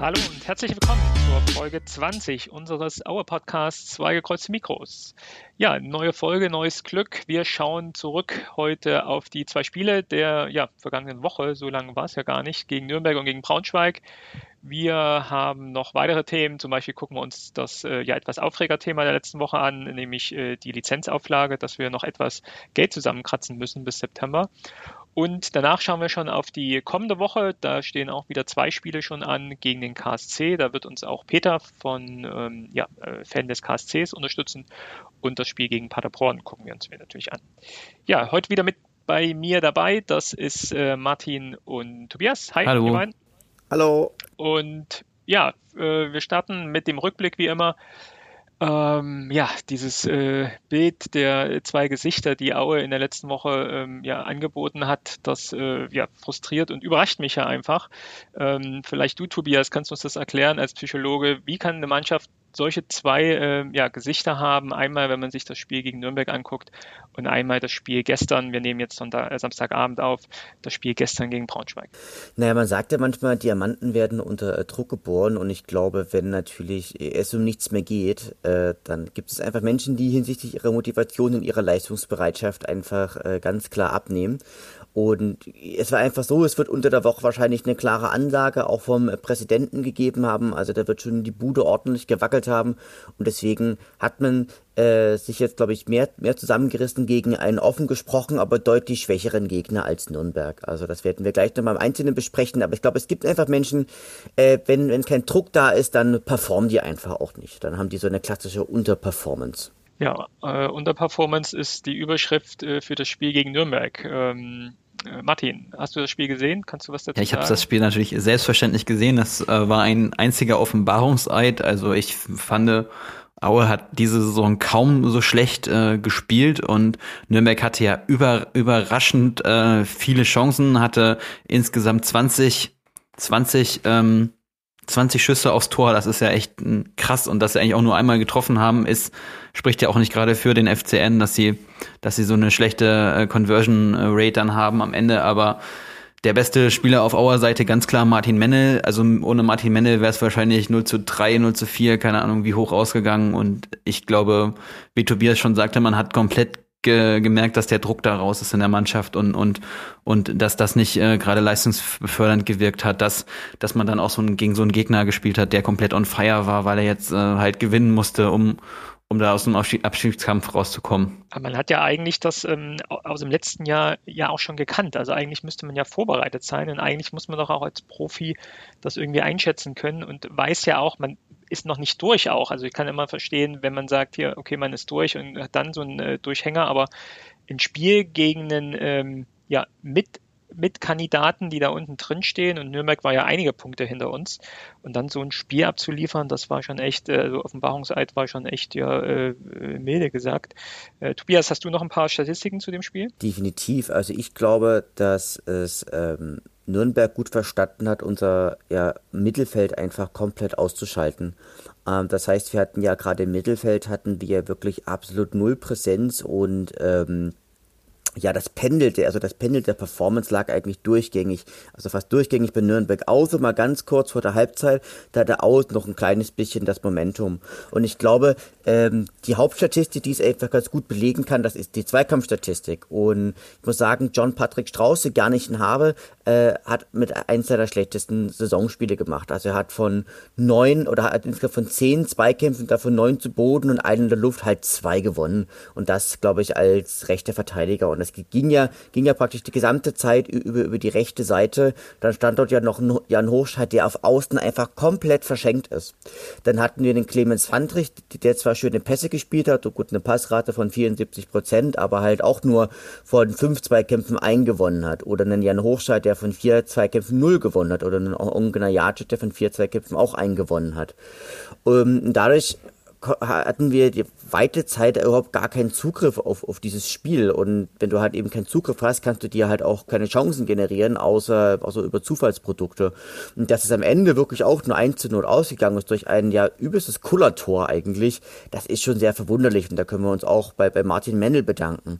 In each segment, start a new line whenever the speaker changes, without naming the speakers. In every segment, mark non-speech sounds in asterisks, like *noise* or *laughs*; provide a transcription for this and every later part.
Hallo und herzlich willkommen zur Folge 20 unseres Auer Podcasts Zwei gekreuzte Mikros. Ja, neue Folge, neues Glück. Wir schauen zurück heute auf die zwei Spiele der ja, vergangenen Woche, so lange war es ja gar nicht, gegen Nürnberg und gegen Braunschweig. Wir haben noch weitere Themen, zum Beispiel gucken wir uns das äh, ja etwas Aufregerthema der letzten Woche an, nämlich äh, die Lizenzauflage, dass wir noch etwas Geld zusammenkratzen müssen bis September. Und danach schauen wir schon auf die kommende Woche. Da stehen auch wieder zwei Spiele schon an gegen den KSC. Da wird uns auch Peter von ähm, ja, äh, Fan des KSCs unterstützen. Und das Spiel gegen Paderborn gucken wir uns natürlich an. Ja, heute wieder mit bei mir dabei. Das ist äh, Martin und Tobias.
Hi, Hallo.
Hallo.
Und ja, äh, wir starten mit dem Rückblick wie immer. Ähm, ja, dieses äh, Bild der zwei Gesichter, die Aue in der letzten Woche ähm, ja angeboten hat, das äh, ja frustriert und überrascht mich ja einfach. Ähm, vielleicht du, Tobias, kannst du uns das erklären als Psychologe. Wie kann eine Mannschaft solche zwei äh, ja, Gesichter haben. Einmal, wenn man sich das Spiel gegen Nürnberg anguckt und einmal das Spiel gestern, wir nehmen jetzt Sonntag, äh, Samstagabend auf, das Spiel gestern gegen Braunschweig.
Naja, man sagt ja manchmal, Diamanten werden unter äh, Druck geboren und ich glaube, wenn natürlich es um nichts mehr geht, äh, dann gibt es einfach Menschen, die hinsichtlich ihrer Motivation und ihrer Leistungsbereitschaft einfach äh, ganz klar abnehmen. Und es war einfach so, es wird unter der Woche wahrscheinlich eine klare Ansage auch vom Präsidenten gegeben haben. Also da wird schon die Bude ordentlich gewackelt haben. Und deswegen hat man äh, sich jetzt, glaube ich, mehr, mehr zusammengerissen gegen einen offen gesprochen, aber deutlich schwächeren Gegner als Nürnberg. Also das werden wir gleich nochmal im Einzelnen besprechen. Aber ich glaube, es gibt einfach Menschen, äh, wenn, wenn kein Druck da ist, dann performen die einfach auch nicht. Dann haben die so eine klassische Unterperformance.
Ja, äh, Unterperformance ist die Überschrift äh, für das Spiel gegen Nürnberg. Ähm, äh, Martin, hast du das Spiel gesehen? Kannst du was dazu
ja, ich habe das Spiel natürlich selbstverständlich gesehen. Das äh, war ein einziger Offenbarungseid. Also ich fand, Aue hat diese Saison kaum so schlecht äh, gespielt und Nürnberg hatte ja über, überraschend äh, viele Chancen, hatte insgesamt 20, 20 ähm, 20 Schüsse aufs Tor, das ist ja echt krass und dass sie eigentlich auch nur einmal getroffen haben, ist spricht ja auch nicht gerade für den FCN, dass sie dass sie so eine schlechte äh, Conversion Rate dann haben am Ende, aber der beste Spieler auf Auer Seite ganz klar Martin Mennel. Also ohne Martin Mennel wäre es wahrscheinlich 0 zu 3, 0 zu 4, keine Ahnung wie hoch ausgegangen. Und ich glaube, wie Tobias schon sagte, man hat komplett ge gemerkt, dass der Druck da raus ist in der Mannschaft und und und dass das nicht äh, gerade leistungsbefördernd gewirkt hat, dass dass man dann auch so ein, gegen so einen Gegner gespielt hat, der komplett on fire war, weil er jetzt äh, halt gewinnen musste, um um da aus dem Abstiegskampf rauszukommen.
Aber man hat ja eigentlich das ähm, aus dem letzten Jahr ja auch schon gekannt. Also eigentlich müsste man ja vorbereitet sein und eigentlich muss man doch auch als Profi das irgendwie einschätzen können und weiß ja auch, man ist noch nicht durch auch. Also ich kann immer verstehen, wenn man sagt, hier, okay, man ist durch und hat dann so einen äh, Durchhänger, aber ein Spiel gegen einen ähm, ja, mit mit Kandidaten, die da unten drin stehen. Und Nürnberg war ja einige Punkte hinter uns. Und dann so ein Spiel abzuliefern, das war schon echt, also Offenbarungseid war schon echt, ja, äh, milde gesagt. Äh, Tobias, hast du noch ein paar Statistiken zu dem Spiel?
Definitiv. Also ich glaube, dass es ähm, Nürnberg gut verstanden hat, unser ja, Mittelfeld einfach komplett auszuschalten. Ähm, das heißt, wir hatten ja gerade im Mittelfeld hatten wir wirklich absolut null Präsenz und ähm, ja, das pendelte, also das Pendel der Performance lag eigentlich durchgängig, also fast durchgängig bei Nürnberg. Außer mal ganz kurz vor der Halbzeit, da hatte Aus noch ein kleines bisschen das Momentum. Und ich glaube, ähm, die Hauptstatistik, die es einfach ganz gut belegen kann, das ist die Zweikampfstatistik. Und ich muss sagen, John Patrick Strauß, der gar nicht in habe, äh, hat mit eins seiner schlechtesten Saisonspiele gemacht. Also er hat von neun oder hat insgesamt von zehn Zweikämpfen davon neun zu Boden und einen in der Luft halt zwei gewonnen. Und das, glaube ich, als rechter Verteidiger. Und das ging ja, ging ja praktisch die gesamte Zeit über, über die rechte Seite. Dann stand dort ja noch Jan Hochscheid, der auf Außen einfach komplett verschenkt ist. Dann hatten wir den Clemens Fandrich, der zwar schöne Pässe gespielt hat, und gut, eine Passrate von 74 Prozent, aber halt auch nur von fünf Zweikämpfen eingewonnen hat. Oder einen Jan Hochscheid, der von vier Zweikämpfen null gewonnen hat. Oder einen Ongener Jacic, der von vier Zweikämpfen auch eingewonnen hat. Und ähm, dadurch hatten wir, weite Zeit überhaupt gar keinen Zugriff auf, auf dieses Spiel. Und wenn du halt eben keinen Zugriff hast, kannst du dir halt auch keine Chancen generieren, außer, außer über Zufallsprodukte. Und dass es am Ende wirklich auch nur 1 zu 0 ausgegangen ist durch ein ja übelstes Kullertor eigentlich, das ist schon sehr verwunderlich. Und da können wir uns auch bei, bei Martin Mendel bedanken.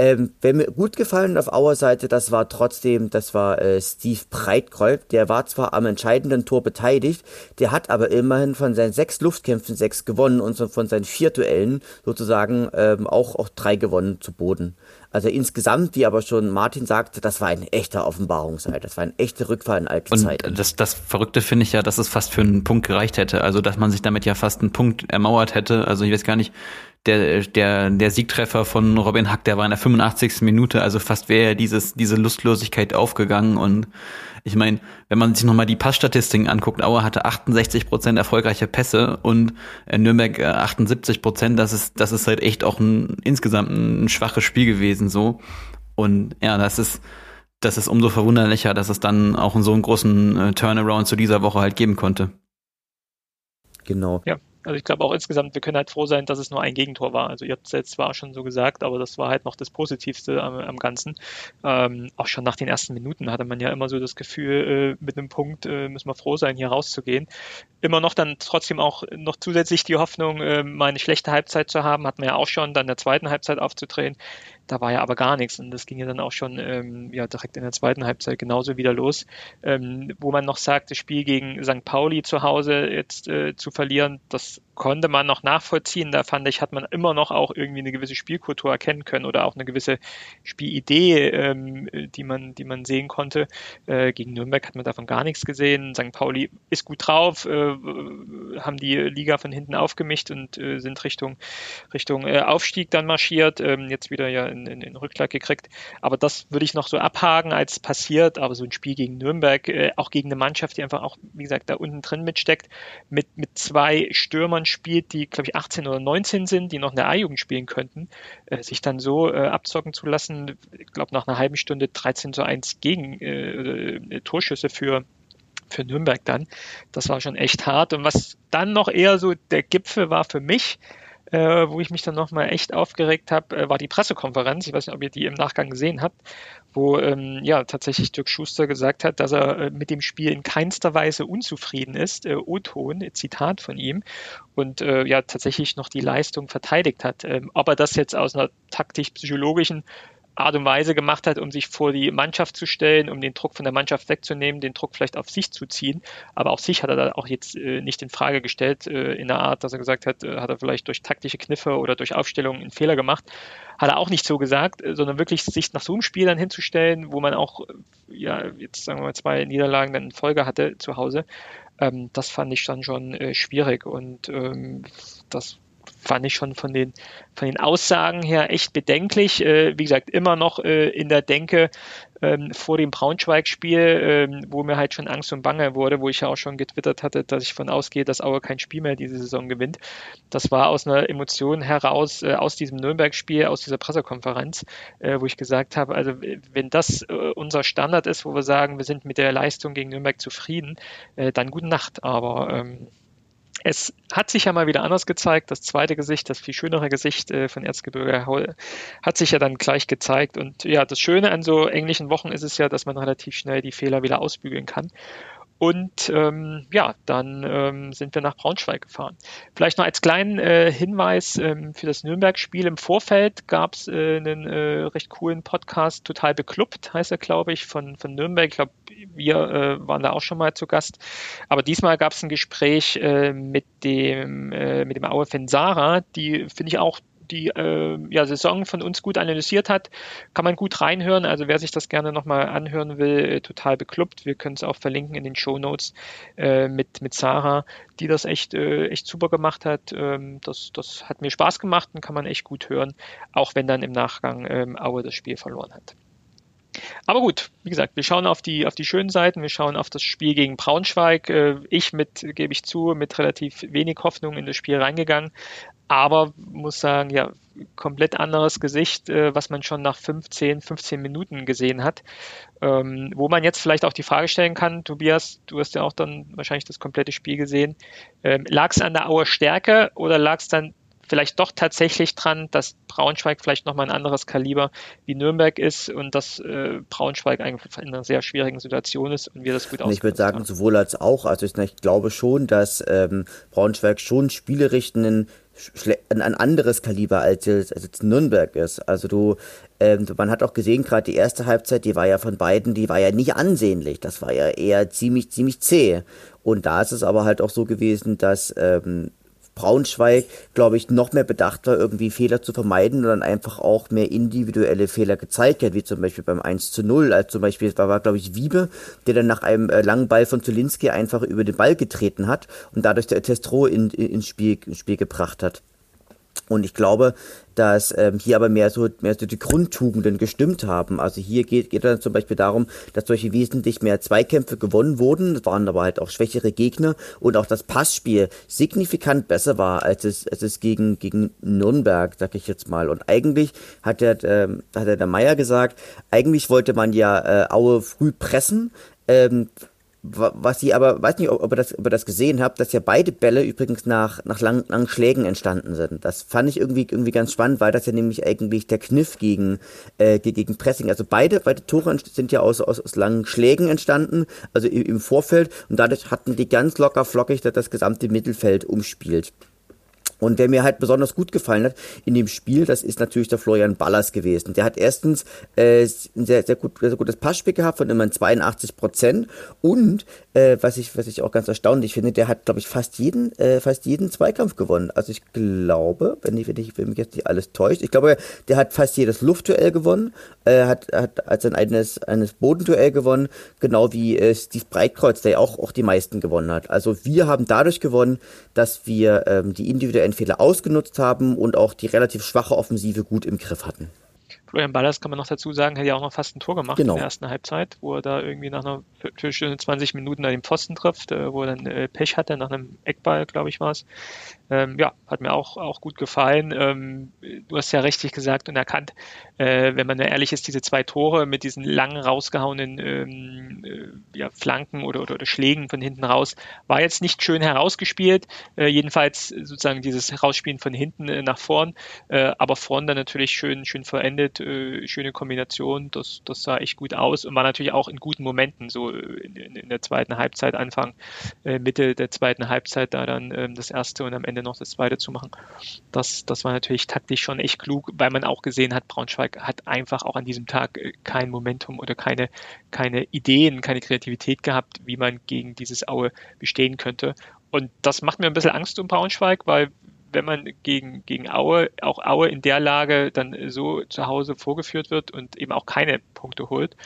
Ähm, wer mir gut gefallen auf Auer Seite, das war trotzdem, das war äh, Steve Breitkreuz. Der war zwar am entscheidenden Tor beteiligt, der hat aber immerhin von seinen sechs Luftkämpfen sechs gewonnen und von seinen vier Duellen sozusagen ähm, auch, auch drei gewonnen zu Boden. Also insgesamt, wie aber schon Martin sagte, das war ein echter Offenbarungseid. Das war ein echter Rückfall in alte
und
Zeiten.
Das, das Verrückte finde ich ja, dass es fast für einen Punkt gereicht hätte. Also, dass man sich damit ja fast einen Punkt ermauert hätte. Also, ich weiß gar nicht, der, der, der Siegtreffer von Robin Hack, der war in der 85. Minute, also fast wäre dieses, diese Lustlosigkeit aufgegangen und ich meine, wenn man sich nochmal die Passstatistiken anguckt, Auer hatte 68 Prozent erfolgreiche Pässe und äh, Nürnberg 78 äh, Prozent, das ist, das ist halt echt auch ein, insgesamt ein schwaches Spiel gewesen, so. Und ja, das ist, das ist umso verwunderlicher, dass es dann auch in so einen großen äh, Turnaround zu dieser Woche halt geben konnte.
Genau. Ja, also ich glaube auch insgesamt, wir können halt froh sein, dass es nur ein Gegentor war. Also ihr habt es jetzt zwar schon so gesagt, aber das war halt noch das Positivste am, am Ganzen. Ähm, auch schon nach den ersten Minuten hatte man ja immer so das Gefühl, äh, mit einem Punkt äh, müssen wir froh sein, hier rauszugehen. Immer noch dann trotzdem auch noch zusätzlich die Hoffnung, äh, mal eine schlechte Halbzeit zu haben, hat man ja auch schon, dann der zweiten Halbzeit aufzudrehen. Da war ja aber gar nichts und das ging ja dann auch schon ähm, ja, direkt in der zweiten Halbzeit genauso wieder los, ähm, wo man noch sagt, das Spiel gegen St. Pauli zu Hause jetzt äh, zu verlieren, das konnte man noch nachvollziehen. Da fand ich, hat man immer noch auch irgendwie eine gewisse Spielkultur erkennen können oder auch eine gewisse Spielidee, ähm, die man, die man sehen konnte. Äh, gegen Nürnberg hat man davon gar nichts gesehen. St. Pauli ist gut drauf, äh, haben die Liga von hinten aufgemischt und äh, sind Richtung, Richtung äh, Aufstieg dann marschiert. Ähm, jetzt wieder ja in, in, in Rückschlag gekriegt. Aber das würde ich noch so abhaken als passiert. Aber so ein Spiel gegen Nürnberg, äh, auch gegen eine Mannschaft, die einfach auch, wie gesagt, da unten drin mitsteckt, mit, mit zwei Stürmern spielt, die, glaube ich, 18 oder 19 sind, die noch in der A-Jugend spielen könnten, äh, sich dann so äh, abzocken zu lassen, ich glaube, nach einer halben Stunde 13 zu 1 gegen äh, äh, Torschüsse für für Nürnberg dann. Das war schon echt hart. Und was dann noch eher so der Gipfel war für mich, äh, wo ich mich dann nochmal echt aufgeregt habe, äh, war die Pressekonferenz. Ich weiß nicht, ob ihr die im Nachgang gesehen habt, wo ähm, ja tatsächlich Dirk Schuster gesagt hat, dass er äh, mit dem Spiel in keinster Weise unzufrieden ist. Äh, O-Ton, Zitat von ihm. Und äh, ja tatsächlich noch die Leistung verteidigt hat. Ähm, ob er das jetzt aus einer taktisch-psychologischen Art und Weise gemacht hat, um sich vor die Mannschaft zu stellen, um den Druck von der Mannschaft wegzunehmen, den Druck vielleicht auf sich zu ziehen. Aber auch sich hat er da auch jetzt äh, nicht in Frage gestellt, äh, in der Art, dass er gesagt hat, äh, hat er vielleicht durch taktische Kniffe oder durch Aufstellungen einen Fehler gemacht. Hat er auch nicht so gesagt, äh, sondern wirklich sich nach so einem Spiel dann hinzustellen, wo man auch, äh, ja, jetzt sagen wir mal zwei Niederlagen dann in Folge hatte zu Hause. Ähm, das fand ich dann schon äh, schwierig und ähm, das fand ich schon von den, von den Aussagen her echt bedenklich. Äh, wie gesagt, immer noch äh, in der Denke ähm, vor dem Braunschweig-Spiel, ähm, wo mir halt schon Angst und Bange wurde, wo ich ja auch schon getwittert hatte, dass ich von ausgehe, dass Aue kein Spiel mehr diese Saison gewinnt. Das war aus einer Emotion heraus, äh, aus diesem Nürnberg-Spiel, aus dieser Pressekonferenz, äh, wo ich gesagt habe, also wenn das äh, unser Standard ist, wo wir sagen, wir sind mit der Leistung gegen Nürnberg zufrieden, äh, dann gute Nacht. Aber ähm, es hat sich ja mal wieder anders gezeigt. Das zweite Gesicht, das viel schönere Gesicht äh, von Erzgebirge hat sich ja dann gleich gezeigt. Und ja, das Schöne an so englischen Wochen ist es ja, dass man relativ schnell die Fehler wieder ausbügeln kann. Und ähm, ja, dann ähm, sind wir nach Braunschweig gefahren. Vielleicht noch als kleinen äh, Hinweis ähm, für das Nürnberg-Spiel. Im Vorfeld gab es äh, einen äh, recht coolen Podcast, total beklubbt, heißt er, glaube ich, von, von Nürnberg. Ich glaube, wir äh, waren da auch schon mal zu Gast. Aber diesmal gab es ein Gespräch äh, mit dem, äh, mit dem Aue-Fan Sarah, die finde ich auch die äh, ja, Saison von uns gut analysiert hat, kann man gut reinhören. Also wer sich das gerne nochmal anhören will, äh, total bekloppt. Wir können es auch verlinken in den Show Notes äh, mit, mit Sarah, die das echt, äh, echt super gemacht hat. Ähm, das, das hat mir Spaß gemacht und kann man echt gut hören, auch wenn dann im Nachgang ähm, Aue das Spiel verloren hat. Aber gut, wie gesagt, wir schauen auf die, auf die schönen Seiten, wir schauen auf das Spiel gegen Braunschweig. Äh, ich mit, gebe ich zu, mit relativ wenig Hoffnung in das Spiel reingegangen aber muss sagen, ja, komplett anderes Gesicht, äh, was man schon nach 15, 15 Minuten gesehen hat. Ähm, wo man jetzt vielleicht auch die Frage stellen kann, Tobias, du hast ja auch dann wahrscheinlich das komplette Spiel gesehen. Ähm, lag es an der Auer Stärke oder lag es dann vielleicht doch tatsächlich dran, dass Braunschweig vielleicht nochmal ein anderes Kaliber wie Nürnberg ist und dass äh, Braunschweig eigentlich in einer sehr schwierigen Situation ist und wir das gut
ausgenutzt Ich würde sagen, sowohl als auch. Also ich, ich glaube schon, dass ähm, Braunschweig schon spielerisch einen ein, anderes Kaliber als, als jetzt Nürnberg ist. Also du, ähm, man hat auch gesehen, gerade die erste Halbzeit, die war ja von beiden, die war ja nicht ansehnlich. Das war ja eher ziemlich, ziemlich zäh. Und da ist es aber halt auch so gewesen, dass ähm, Braunschweig, glaube ich, noch mehr bedacht war, irgendwie Fehler zu vermeiden und dann einfach auch mehr individuelle Fehler gezeigt hat, wie zum Beispiel beim 1 zu 0, als zum Beispiel, war, war glaube ich, Wiebe, der dann nach einem äh, langen Ball von Zulinski einfach über den Ball getreten hat und dadurch der Testro in, in, Spiel, ins Spiel gebracht hat. Und ich glaube, dass ähm, hier aber mehr so, mehr so die Grundtugenden gestimmt haben. Also hier geht, geht dann zum Beispiel darum, dass solche wesentlich mehr Zweikämpfe gewonnen wurden. Es waren aber halt auch schwächere Gegner und auch das Passspiel signifikant besser war, als es, als es gegen, gegen Nürnberg, sag ich jetzt mal. Und eigentlich hat der, ähm, hat der, Meier gesagt, eigentlich wollte man ja äh, Aue früh pressen. Ähm, was sie aber, weiß nicht, ob ihr das, ob ihr das gesehen habt, dass ja beide Bälle übrigens nach, nach lang, langen Schlägen entstanden sind. Das fand ich irgendwie, irgendwie ganz spannend, weil das ja nämlich eigentlich der Kniff gegen, äh, gegen Pressing. Also beide, beide Tore sind ja aus, aus, aus langen Schlägen entstanden, also im Vorfeld, und dadurch hatten die ganz locker flockig das gesamte Mittelfeld umspielt. Und wer mir halt besonders gut gefallen hat in dem Spiel, das ist natürlich der Florian Ballas gewesen. Der hat erstens äh, ein sehr, sehr, gut, sehr gutes Passspiel gehabt von immerhin 82 Prozent und äh, was ich was ich auch ganz erstaunlich finde, der hat glaube ich fast jeden äh, fast jeden Zweikampf gewonnen. Also ich glaube, wenn ich wenn ich wenn mich jetzt nicht alles täuscht, ich glaube, der hat fast jedes Luftduell gewonnen, äh, hat hat als ein eines eines Bodenduell gewonnen, genau wie äh, Steve Breitkreuz, der auch auch die meisten gewonnen hat. Also wir haben dadurch gewonnen, dass wir ähm, die individuellen Fehler ausgenutzt haben und auch die relativ schwache Offensive gut im Griff hatten.
Florian Ballas kann man noch dazu sagen, hat ja auch noch fast ein Tor gemacht genau. in der ersten Halbzeit, wo er da irgendwie nach einer Viertelstunde, 20 Minuten an den Pfosten trifft, äh, wo er dann äh, Pech hatte, nach einem Eckball, glaube ich, war es. Ähm, ja, hat mir auch, auch gut gefallen. Ähm, du hast ja richtig gesagt und erkannt, äh, wenn man ehrlich ist, diese zwei Tore mit diesen langen rausgehauenen ähm, äh, ja, Flanken oder, oder, oder, Schlägen von hinten raus, war jetzt nicht schön herausgespielt. Äh, jedenfalls sozusagen dieses Herausspielen von hinten äh, nach vorn, äh, aber vorn dann natürlich schön, schön verendet, äh, schöne Kombination. Das, das sah echt gut aus und war natürlich auch in guten Momenten, so in, in, der zweiten Halbzeit, Anfang, Mitte der zweiten Halbzeit, da dann ähm, das erste und am Ende noch das zweite zu machen. Das, das war natürlich taktisch schon echt klug, weil man auch gesehen hat, Braunschweig hat einfach auch an diesem Tag äh, kein Momentum oder keine, keine Ideen, keine Kreativität gehabt, wie man gegen dieses Aue bestehen könnte. Und das macht mir ein bisschen Angst um Braunschweig, weil wenn man gegen, gegen Aue, auch Aue in der Lage dann so zu Hause vorgeführt wird und eben auch keine Punkte holt,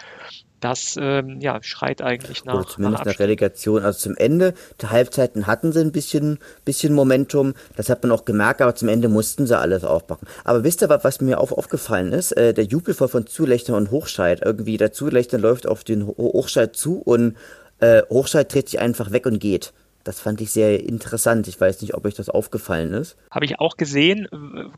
das ähm, ja, schreit eigentlich nach. Oder
zumindest nach, nach Relegation. Also zum Ende der Halbzeiten hatten sie ein bisschen, bisschen Momentum. Das hat man auch gemerkt, aber zum Ende mussten sie alles aufbacken. Aber wisst ihr, was mir auch aufgefallen ist? Äh, der Jubel von Zulechter und Hochscheid. Irgendwie der Zulechter läuft auf den Hochscheid zu und äh, Hochscheid dreht sich einfach weg und geht. Das fand ich sehr interessant. Ich weiß nicht, ob euch das aufgefallen ist.
Habe ich auch gesehen,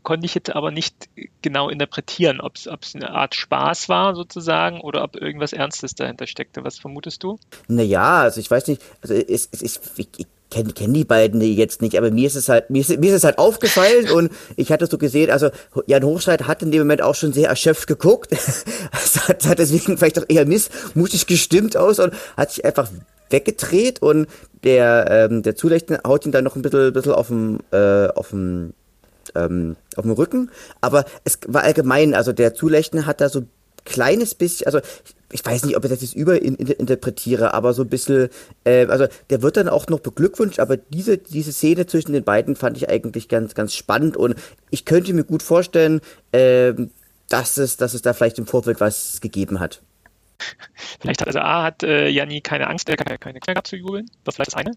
konnte ich jetzt aber nicht genau interpretieren, ob es eine Art Spaß war sozusagen oder ob irgendwas Ernstes dahinter steckte. Was vermutest du?
Naja, also ich weiß nicht, also es, es, ich, ich kenne kenn die beiden jetzt nicht, aber mir ist es halt, mir ist, mir ist es halt aufgefallen und ich hatte so gesehen, also Jan Hochscheid hat in dem Moment auch schon sehr erschöpft geguckt. *laughs* das hat, hat deswegen vielleicht auch eher missmutig gestimmt aus und hat sich einfach weggedreht und der, ähm, der Zulechten haut ihn dann noch ein bisschen, bisschen auf dem, äh, auf dem, ähm, auf dem Rücken. Aber es war allgemein, also der Zulechten hat da so kleines bisschen, also ich weiß nicht, ob ich das jetzt überinterpretiere, aber so ein bisschen, äh, also der wird dann auch noch beglückwünscht, aber diese, diese Szene zwischen den beiden fand ich eigentlich ganz, ganz spannend und ich könnte mir gut vorstellen, äh, dass es, dass es da vielleicht im Vorfeld was gegeben hat. *laughs*
Vielleicht hat also A hat äh, Janni keine Angst, äh, keine, keine zu jubeln. Das ist vielleicht das eine.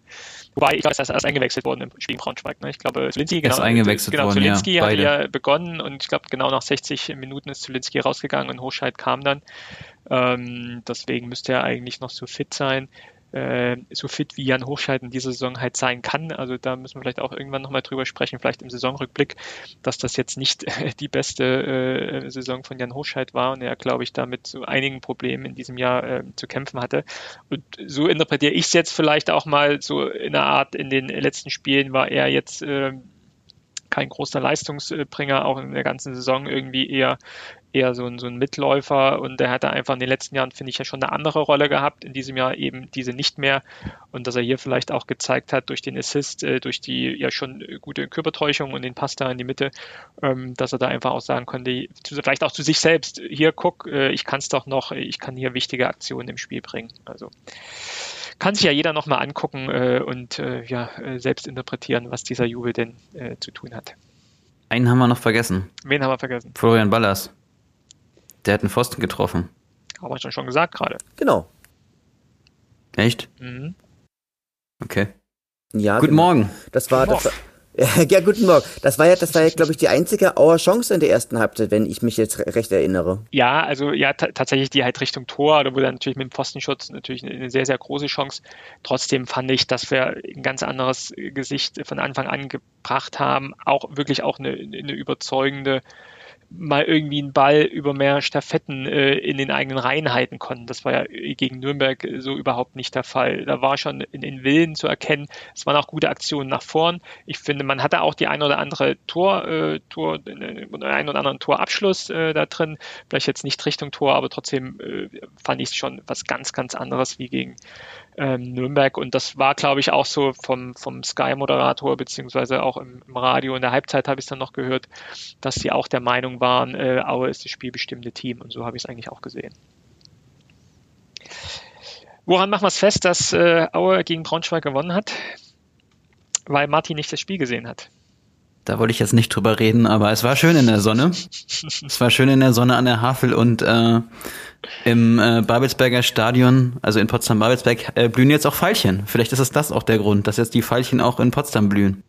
Wobei, ich glaube, er ist erst eingewechselt worden im Spiel in Braunschweig. Ne? Ich glaube, Zulinski, genau,
ist eingewechselt
genau,
worden,
Zulinski
ja,
hat ja begonnen und ich glaube, genau nach 60 Minuten ist Zulinski rausgegangen und Hochscheid kam dann. Ähm, deswegen müsste er eigentlich noch so fit sein äh, so fit wie Jan Hochscheid in dieser Saison halt sein kann. Also da müssen wir vielleicht auch irgendwann nochmal drüber sprechen, vielleicht im Saisonrückblick, dass das jetzt nicht *laughs* die beste äh, Saison von Jan Hochscheid war und er, glaube ich, damit so einigen Problemen in diesem Jahr äh, zu kämpfen hatte. Und so interpretiere ich es jetzt vielleicht auch mal so in einer Art, in den letzten Spielen war er jetzt äh, kein großer Leistungsbringer, auch in der ganzen Saison irgendwie eher eher so ein, so ein Mitläufer und der hatte einfach in den letzten Jahren, finde ich, ja schon eine andere Rolle gehabt, in diesem Jahr eben diese nicht mehr und dass er hier vielleicht auch gezeigt hat durch den Assist, äh, durch die ja schon gute Körpertäuschung und den Pass da in die Mitte, ähm, dass er da einfach auch sagen konnte, vielleicht auch zu sich selbst, hier guck, äh, ich kann es doch noch, ich kann hier wichtige Aktionen im Spiel bringen. Also kann sich ja jeder nochmal angucken äh, und äh, ja, äh, selbst interpretieren, was dieser Jubel denn äh, zu tun hat.
Einen haben wir noch vergessen.
Wen haben wir vergessen?
Florian Ballas. Der hat einen Pfosten getroffen.
Haben wir schon gesagt gerade.
Genau.
Echt? Mhm. Okay.
Ja.
Guten
genau.
Morgen.
Das war, das war, *laughs* ja, guten Morgen. Das war ja, das war ja, glaube ich, die einzige Auer Chance in der ersten Halbzeit, wenn ich mich jetzt recht erinnere.
Ja, also ja, tatsächlich die halt Richtung Tor, da wurde dann natürlich mit dem Pfostenschutz natürlich eine sehr, sehr große Chance. Trotzdem fand ich, dass wir ein ganz anderes Gesicht von Anfang an gebracht haben. Auch wirklich auch eine, eine überzeugende mal irgendwie einen Ball über mehr Staffetten äh, in den eigenen Reihen halten konnten. Das war ja gegen Nürnberg so überhaupt nicht der Fall. Da war schon in den Willen zu erkennen. Es waren auch gute Aktionen nach vorn. Ich finde, man hatte auch die ein oder andere Tor, äh, Tor, den ein oder anderen Torabschluss äh, da drin. Vielleicht jetzt nicht Richtung Tor, aber trotzdem äh, fand ich es schon was ganz, ganz anderes wie gegen ähm, Nürnberg. Und das war, glaube ich, auch so vom, vom Sky-Moderator, beziehungsweise auch im, im, Radio in der Halbzeit habe ich es dann noch gehört, dass sie auch der Meinung waren, äh, Aue ist das spielbestimmte Team. Und so habe ich es eigentlich auch gesehen. Woran machen wir es fest, dass äh, Aue gegen Braunschweig gewonnen hat? Weil Martin nicht das Spiel gesehen hat.
Da wollte ich jetzt nicht drüber reden, aber es war schön in der Sonne. es war schön in der Sonne an der Havel und äh, im äh, Babelsberger Stadion, also in Potsdam-Babelsberg, äh, blühen jetzt auch Veilchen. Vielleicht ist es das auch der Grund, dass jetzt die Veilchen auch in Potsdam blühen.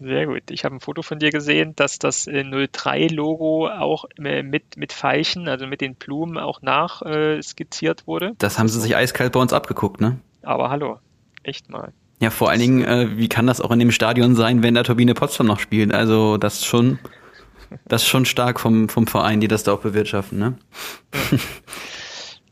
Sehr gut. Ich habe ein Foto von dir gesehen, dass das 03-Logo auch äh, mit, mit Veilchen, also mit den Blumen auch nach äh, skizziert wurde.
Das haben sie sich eiskalt bei uns abgeguckt, ne?
Aber hallo, echt mal.
Ja, vor allen Dingen, äh, wie kann das auch in dem Stadion sein, wenn da Turbine Potsdam noch spielt? Also das ist schon, das schon stark vom, vom Verein, die das da auch bewirtschaften, ne? *laughs*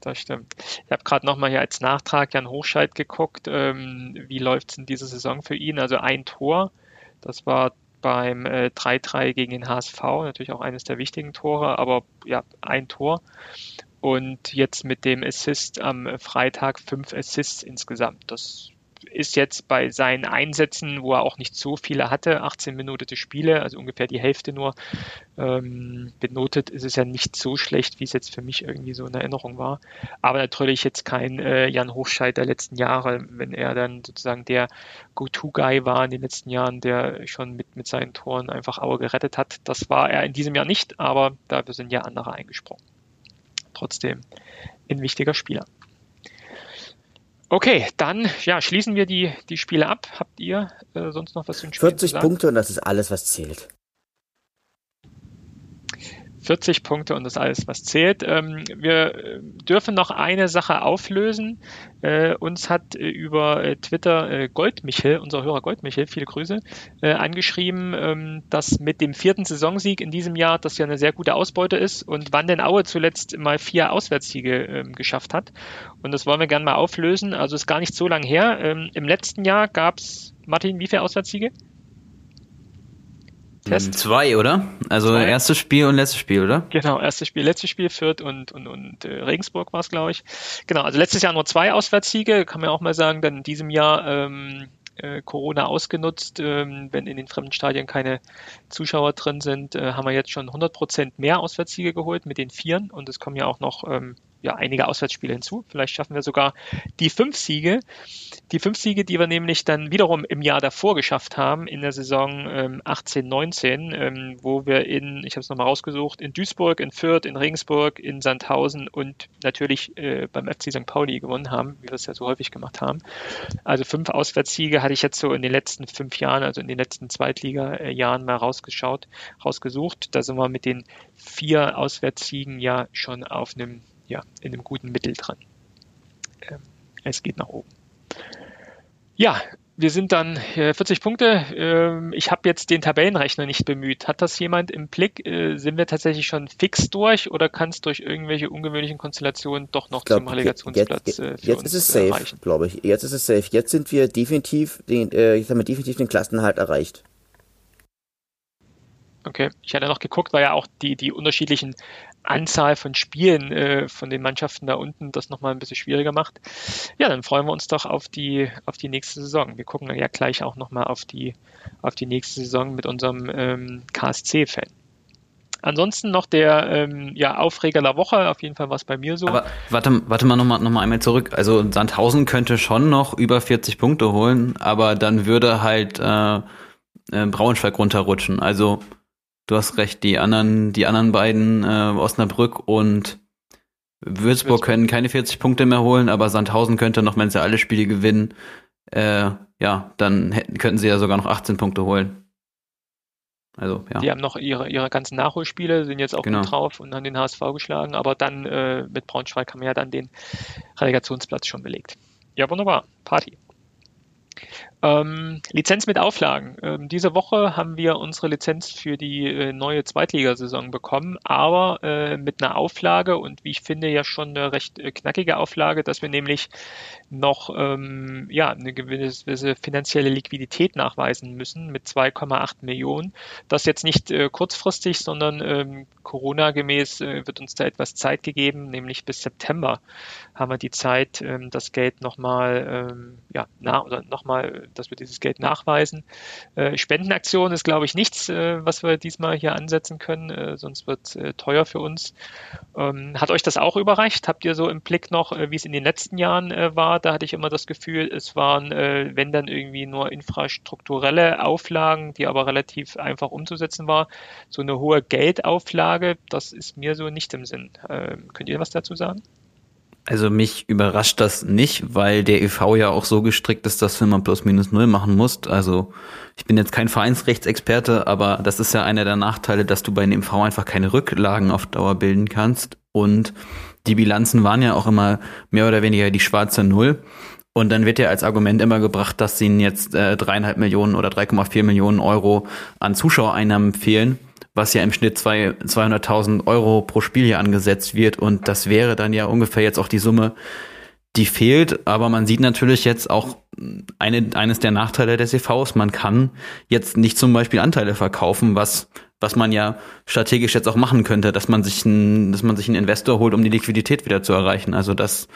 Das stimmt. Ich habe gerade nochmal hier als Nachtrag Jan Hochscheid geguckt, ähm, wie läuft es in dieser Saison für ihn? Also ein Tor, das war beim äh, 3-3 gegen den HSV, natürlich auch eines der wichtigen Tore, aber ja, ein Tor. Und jetzt mit dem Assist am Freitag fünf Assists insgesamt. Das ist jetzt bei seinen Einsätzen, wo er auch nicht so viele hatte, 18 Minuten Spiele, also ungefähr die Hälfte nur, ähm, benotet, ist es ja nicht so schlecht, wie es jetzt für mich irgendwie so in Erinnerung war. Aber natürlich jetzt kein äh, Jan Hochscheid der letzten Jahre, wenn er dann sozusagen der Go-To-Guy war in den letzten Jahren, der schon mit, mit seinen Toren einfach Aue gerettet hat. Das war er in diesem Jahr nicht, aber dafür sind ja andere eingesprungen. Trotzdem ein wichtiger Spieler. Okay, dann ja, schließen wir die, die Spiele ab. Habt ihr äh, sonst noch was zu den
Spielen 40 Punkte und das ist alles, was zählt.
40 Punkte und das alles, was zählt. Ähm, wir äh, dürfen noch eine Sache auflösen. Äh, uns hat äh, über Twitter Goldmichel, unser Hörer Goldmichel, viele Grüße, angeschrieben, ähm, dass mit dem vierten Saisonsieg in diesem Jahr das ja eine sehr gute Ausbeute ist und wann denn Aue zuletzt mal vier Auswärtssiege ähm, geschafft hat. Und das wollen wir gerne mal auflösen. Also ist gar nicht so lang her. Im letzten Jahr gab es, Martin, wie viele Auswärtssiege?
Test? Zwei, oder? Also Zwei. erstes Spiel und letztes Spiel, oder?
Genau, erstes Spiel, letztes Spiel, Fürth und, und, und äh, Regensburg war es, glaube ich. Genau, also letztes Jahr nur zwei Auswärtssiege, kann man auch mal sagen, dann in diesem Jahr ähm, äh, Corona ausgenutzt. Ähm, wenn in den fremden Stadien keine Zuschauer drin sind, äh, haben wir jetzt schon 100 Prozent mehr Auswärtssiege geholt mit den Vieren und es kommen ja auch noch ähm, ja, einige Auswärtsspiele hinzu. Vielleicht schaffen wir sogar die fünf Siege. Die fünf Siege, die wir nämlich dann wiederum im Jahr davor geschafft haben, in der Saison ähm, 18, 19, ähm, wo wir in, ich habe es nochmal rausgesucht, in Duisburg, in Fürth, in Regensburg, in Sandhausen und natürlich äh, beim FC St. Pauli gewonnen haben, wie wir es ja so häufig gemacht haben. Also fünf Auswärtssiege hatte ich jetzt so in den letzten fünf Jahren, also in den letzten Zweitliga-Jahren mal rausgeschaut, rausgesucht. Da sind wir mit den vier Auswärtssiegen ja schon auf einem ja, in einem guten Mittel dran. Ähm, es geht nach oben. Ja, wir sind dann äh, 40 Punkte. Ähm, ich habe jetzt den Tabellenrechner nicht bemüht. Hat das jemand im Blick? Äh, sind wir tatsächlich schon fix durch oder kann es durch irgendwelche ungewöhnlichen Konstellationen doch noch glaub, zum Relegationsplatz
äh, jetzt, jetzt ist es safe, glaube ich. Jetzt ist es safe. Jetzt sind wir definitiv den, äh, jetzt haben wir definitiv den Klassenhalt erreicht.
Okay, ich hatte noch geguckt, weil ja auch die, die unterschiedlichen Anzahl von Spielen äh, von den Mannschaften da unten das nochmal ein bisschen schwieriger macht. Ja, dann freuen wir uns doch auf die, auf die nächste Saison. Wir gucken ja gleich auch nochmal auf die, auf die nächste Saison mit unserem ähm, KSC-Fan. Ansonsten noch der ähm, ja, Aufreger der Woche, auf jeden Fall war es bei mir so.
Aber warte, warte mal nochmal noch mal einmal zurück. Also Sandhausen könnte schon noch über 40 Punkte holen, aber dann würde halt äh, äh, Braunschweig runterrutschen. Also du hast recht, die anderen, die anderen beiden, äh, Osnabrück und Würzburg, können keine 40 Punkte mehr holen, aber Sandhausen könnte noch, wenn sie alle Spiele gewinnen, äh, ja, dann hätten, könnten sie ja sogar noch 18 Punkte holen.
Also, ja. Die haben noch ihre, ihre ganzen Nachholspiele, sind jetzt auch genau. gut drauf und haben den HSV geschlagen, aber dann äh, mit Braunschweig haben wir ja dann den Relegationsplatz schon belegt. Ja, wunderbar. Party. Ähm, Lizenz mit Auflagen. Ähm, diese Woche haben wir unsere Lizenz für die äh, neue Zweitligasaison bekommen, aber äh, mit einer Auflage und wie ich finde ja schon eine recht äh, knackige Auflage, dass wir nämlich noch ähm, ja, eine gewisse finanzielle Liquidität nachweisen müssen mit 2,8 Millionen. Das jetzt nicht äh, kurzfristig, sondern ähm, Corona-gemäß äh, wird uns da etwas Zeit gegeben, nämlich bis September haben wir die Zeit, ähm, das Geld nochmal ähm, ja, na, oder nochmal dass wir dieses Geld nachweisen. Äh, Spendenaktion ist, glaube ich, nichts, äh, was wir diesmal hier ansetzen können, äh, sonst wird es teuer für uns. Ähm, hat euch das auch überreicht? Habt ihr so im Blick noch, wie es in den letzten Jahren war? Da hatte ich immer das Gefühl, es waren, wenn dann irgendwie nur infrastrukturelle Auflagen, die aber relativ einfach umzusetzen war. So eine hohe Geldauflage, das ist mir so nicht im Sinn. Ähm, könnt ihr was dazu sagen?
Also mich überrascht das nicht, weil der EV ja auch so gestrickt ist, dass du plus minus null machen musst. Also ich bin jetzt kein Vereinsrechtsexperte, aber das ist ja einer der Nachteile, dass du bei einem EV einfach keine Rücklagen auf Dauer bilden kannst. Und die Bilanzen waren ja auch immer mehr oder weniger die schwarze Null. Und dann wird ja als Argument immer gebracht, dass ihnen jetzt äh, dreieinhalb äh, Millionen oder 3,4 Millionen Euro an Zuschauereinnahmen fehlen was ja im Schnitt 200.000 Euro pro Spiel hier angesetzt wird. Und das wäre dann ja ungefähr jetzt auch die Summe, die fehlt. Aber man sieht natürlich jetzt auch eine, eines der Nachteile des EVs. Man kann jetzt nicht zum Beispiel Anteile verkaufen, was was man ja strategisch jetzt auch machen könnte, dass man sich ein, dass man sich einen Investor holt, um die Liquidität wieder zu erreichen. Also das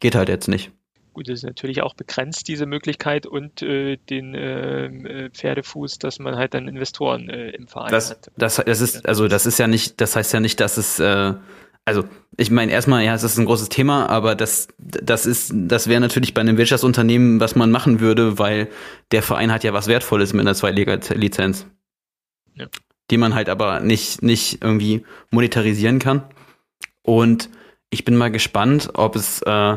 geht halt jetzt nicht.
Gut, das ist natürlich auch begrenzt, diese Möglichkeit und äh, den ähm, äh, Pferdefuß, dass man halt dann Investoren äh, im Verein
das,
hat.
Das, das ist, also das ist ja nicht, das heißt ja nicht, dass es, äh, also ich meine erstmal, ja, es ist ein großes Thema, aber das, das ist, das wäre natürlich bei einem Wirtschaftsunternehmen, was man machen würde, weil der Verein hat ja was Wertvolles mit einer Zweitliga-Lizenz. Ja. Die man halt aber nicht, nicht irgendwie monetarisieren kann. Und ich bin mal gespannt, ob es äh,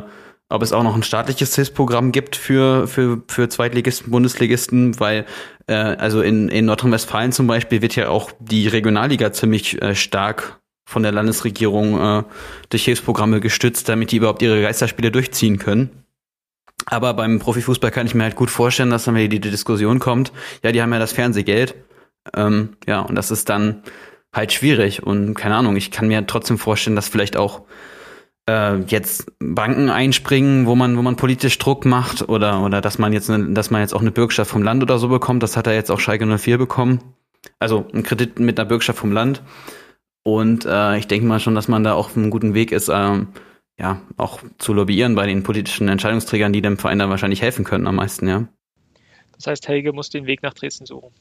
ob es auch noch ein staatliches Hilfsprogramm gibt für, für, für Zweitligisten, Bundesligisten, weil äh, also in, in Nordrhein-Westfalen zum Beispiel wird ja auch die Regionalliga ziemlich äh, stark von der Landesregierung äh, durch Hilfsprogramme gestützt, damit die überhaupt ihre Geisterspiele durchziehen können. Aber beim Profifußball kann ich mir halt gut vorstellen, dass dann wieder die Diskussion kommt, ja, die haben ja das Fernsehgeld. Ähm, ja, und das ist dann halt schwierig. Und keine Ahnung, ich kann mir trotzdem vorstellen, dass vielleicht auch äh, jetzt Banken einspringen, wo man, wo man politisch Druck macht oder, oder dass man jetzt, eine, dass man jetzt auch eine Bürgschaft vom Land oder so bekommt. Das hat er jetzt auch Schalke 04 bekommen. Also ein Kredit mit einer Bürgschaft vom Land. Und äh, ich denke mal schon, dass man da auf einem guten Weg ist, ähm, ja, auch zu lobbyieren bei den politischen Entscheidungsträgern, die dem Verein dann wahrscheinlich helfen können am meisten, ja.
Das heißt, Helge muss den Weg nach Dresden suchen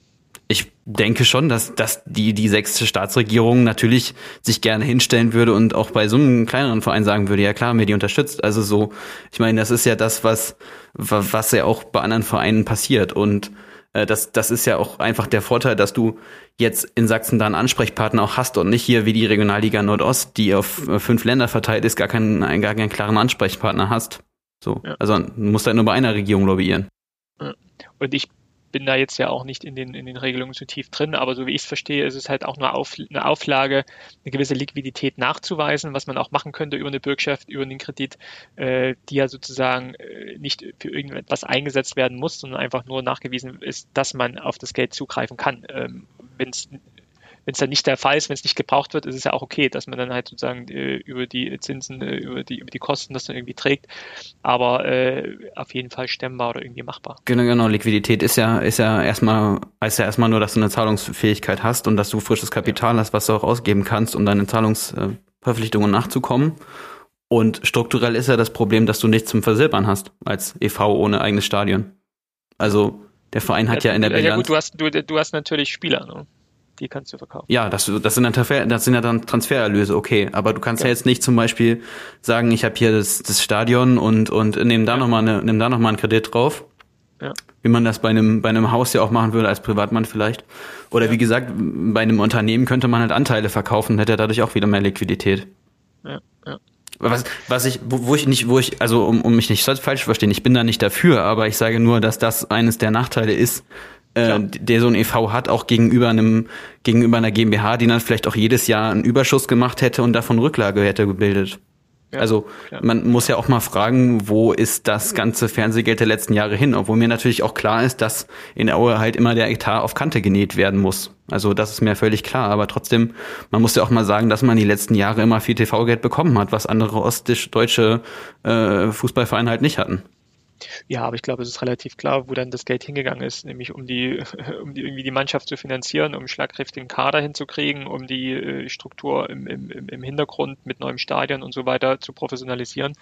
ich denke schon, dass, dass die, die sechste Staatsregierung natürlich sich gerne hinstellen würde und auch bei so einem kleineren Verein sagen würde, ja klar, mir die unterstützt. Also so, ich meine, das ist ja das, was, was ja auch bei anderen Vereinen passiert. Und äh, das, das ist ja auch einfach der Vorteil, dass du jetzt in Sachsen da einen Ansprechpartner auch hast und nicht hier wie die Regionalliga Nordost, die auf äh, fünf Länder verteilt ist, gar keinen, gar keinen klaren Ansprechpartner hast. So. Ja. Also du musst halt nur bei einer Regierung lobbyieren.
Und ich bin da jetzt ja auch nicht in den, in den Regelungen zu tief drin, aber so wie ich es verstehe, ist es halt auch nur auf, eine Auflage, eine gewisse Liquidität nachzuweisen, was man auch machen könnte über eine Bürgschaft, über einen Kredit, äh, die ja sozusagen äh, nicht für irgendetwas eingesetzt werden muss, sondern einfach nur nachgewiesen ist, dass man auf das Geld zugreifen kann. Ähm, Wenn es wenn es dann nicht der Fall ist, wenn es nicht gebraucht wird, ist es ja auch okay, dass man dann halt sozusagen äh, über die Zinsen, äh, über die über die Kosten das dann irgendwie trägt. Aber äh, auf jeden Fall stemmbar oder irgendwie machbar.
Genau, genau. Liquidität ist ja ist ja erstmal heißt ja erstmal nur, dass du eine Zahlungsfähigkeit hast und dass du frisches Kapital ja. hast, was du auch ausgeben kannst, um deine Zahlungsverpflichtungen nachzukommen. Und strukturell ist ja das Problem, dass du nichts zum Versilbern hast als EV ohne eigenes Stadion. Also der Verein hat ja, ja in der Bilanz. Ja gut,
du hast, du, du hast natürlich Spieler, ne? Die kannst du verkaufen.
Ja, das, das, sind, dann Transfer, das sind ja dann Transfererlöse, okay. Aber du kannst ja, ja jetzt nicht zum Beispiel sagen, ich habe hier das, das Stadion und, und nehm da ja. nochmal ne, nimm da noch mal einen Kredit drauf. Ja. Wie man das bei einem, bei einem Haus ja auch machen würde, als Privatmann vielleicht. Oder ja. wie gesagt, bei einem Unternehmen könnte man halt Anteile verkaufen und hätte dadurch auch wieder mehr Liquidität. Ja, ja. Was, was ich, wo, wo ich nicht, wo ich, also um, um mich nicht falsch zu verstehen, ich bin da nicht dafür, aber ich sage nur, dass das eines der Nachteile ist, äh, der so ein EV hat, auch gegenüber einem, gegenüber einer GmbH, die dann vielleicht auch jedes Jahr einen Überschuss gemacht hätte und davon Rücklage hätte gebildet. Ja, also klar. man muss ja auch mal fragen, wo ist das ganze Fernsehgeld der letzten Jahre hin? Obwohl mir natürlich auch klar ist, dass in Aue halt immer der Etat auf Kante genäht werden muss. Also das ist mir völlig klar. Aber trotzdem, man muss ja auch mal sagen, dass man die letzten Jahre immer viel TV-Geld bekommen hat, was andere ostdeutsche äh, Fußballvereine halt nicht hatten.
Ja, aber ich glaube, es ist relativ klar, wo dann das Geld hingegangen ist, nämlich um die, *laughs* um die irgendwie die Mannschaft zu finanzieren, um schlagkräftigen Kader hinzukriegen, um die äh, Struktur im, im, im Hintergrund mit neuem Stadion und so weiter zu professionalisieren.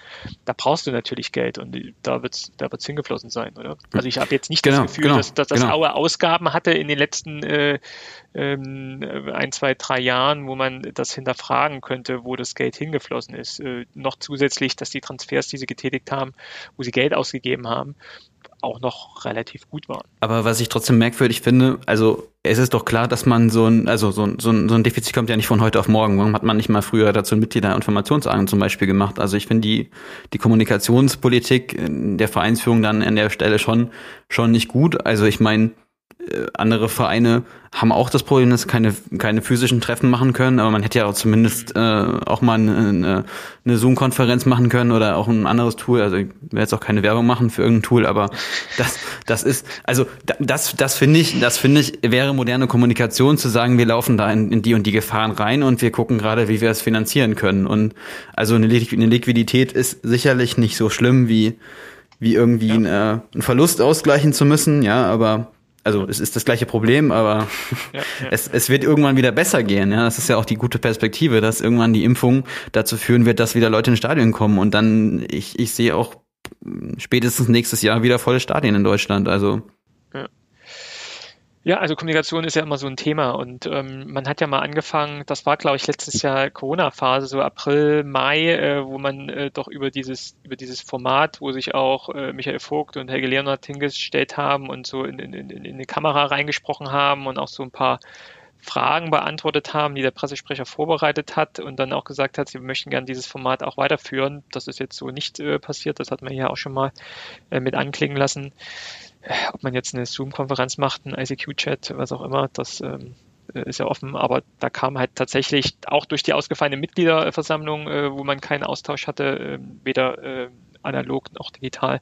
Da brauchst du natürlich Geld und da wird's, da wird's hingeflossen sein, oder? Also ich habe jetzt nicht genau, das Gefühl, genau, dass, dass das genau. Aue Ausgaben hatte in den letzten äh, ein, zwei, drei Jahren, wo man das hinterfragen könnte, wo das Geld hingeflossen ist. Äh, noch zusätzlich, dass die Transfers, die sie getätigt haben, wo sie Geld ausgegeben haben, auch noch relativ gut waren.
Aber was ich trotzdem merkwürdig finde, also es ist doch klar, dass man so ein, also so ein, so ein, so ein Defizit kommt ja nicht von heute auf morgen. Warum hat man nicht mal früher dazu Mitgliederinformationsabend zum Beispiel gemacht? Also ich finde die, die Kommunikationspolitik der Vereinsführung dann an der Stelle schon, schon nicht gut. Also ich meine, andere Vereine haben auch das Problem, dass sie keine, keine physischen Treffen machen können, aber man hätte ja auch zumindest äh, auch mal eine, eine Zoom-Konferenz machen können oder auch ein anderes Tool. Also ich werde jetzt auch keine Werbung machen für irgendein Tool, aber das, das ist, also das, das finde ich, das finde ich, wäre moderne Kommunikation zu sagen, wir laufen da in, in die und die Gefahren rein und wir gucken gerade, wie wir es finanzieren können. Und also eine, Liquidität ist sicherlich nicht so schlimm wie wie irgendwie ja. ein, äh, einen Verlust ausgleichen zu müssen, ja, aber also es ist das gleiche Problem, aber *laughs* ja, ja. Es, es wird irgendwann wieder besser gehen. Ja, das ist ja auch die gute Perspektive, dass irgendwann die Impfung dazu führen wird, dass wieder Leute ins Stadion kommen. Und dann, ich, ich sehe auch spätestens nächstes Jahr wieder volle Stadien in Deutschland. Also ja.
Ja, also Kommunikation ist ja immer so ein Thema und ähm, man hat ja mal angefangen, das war glaube ich letztes Jahr Corona-Phase, so April, Mai, äh, wo man äh, doch über dieses über dieses Format, wo sich auch äh, Michael Vogt und Helge Leonard hingestellt haben und so in, in, in, in die Kamera reingesprochen haben und auch so ein paar Fragen beantwortet haben, die der Pressesprecher vorbereitet hat und dann auch gesagt hat, sie möchten gerne dieses Format auch weiterführen. Das ist jetzt so nicht äh, passiert, das hat man hier auch schon mal äh, mit anklingen lassen ob man jetzt eine Zoom-Konferenz macht, ein ICQ-Chat, was auch immer, das ähm, äh, ist ja offen, aber da kam halt tatsächlich auch durch die ausgefallene Mitgliederversammlung, äh, wo man keinen Austausch hatte, äh, weder äh, analog noch digital,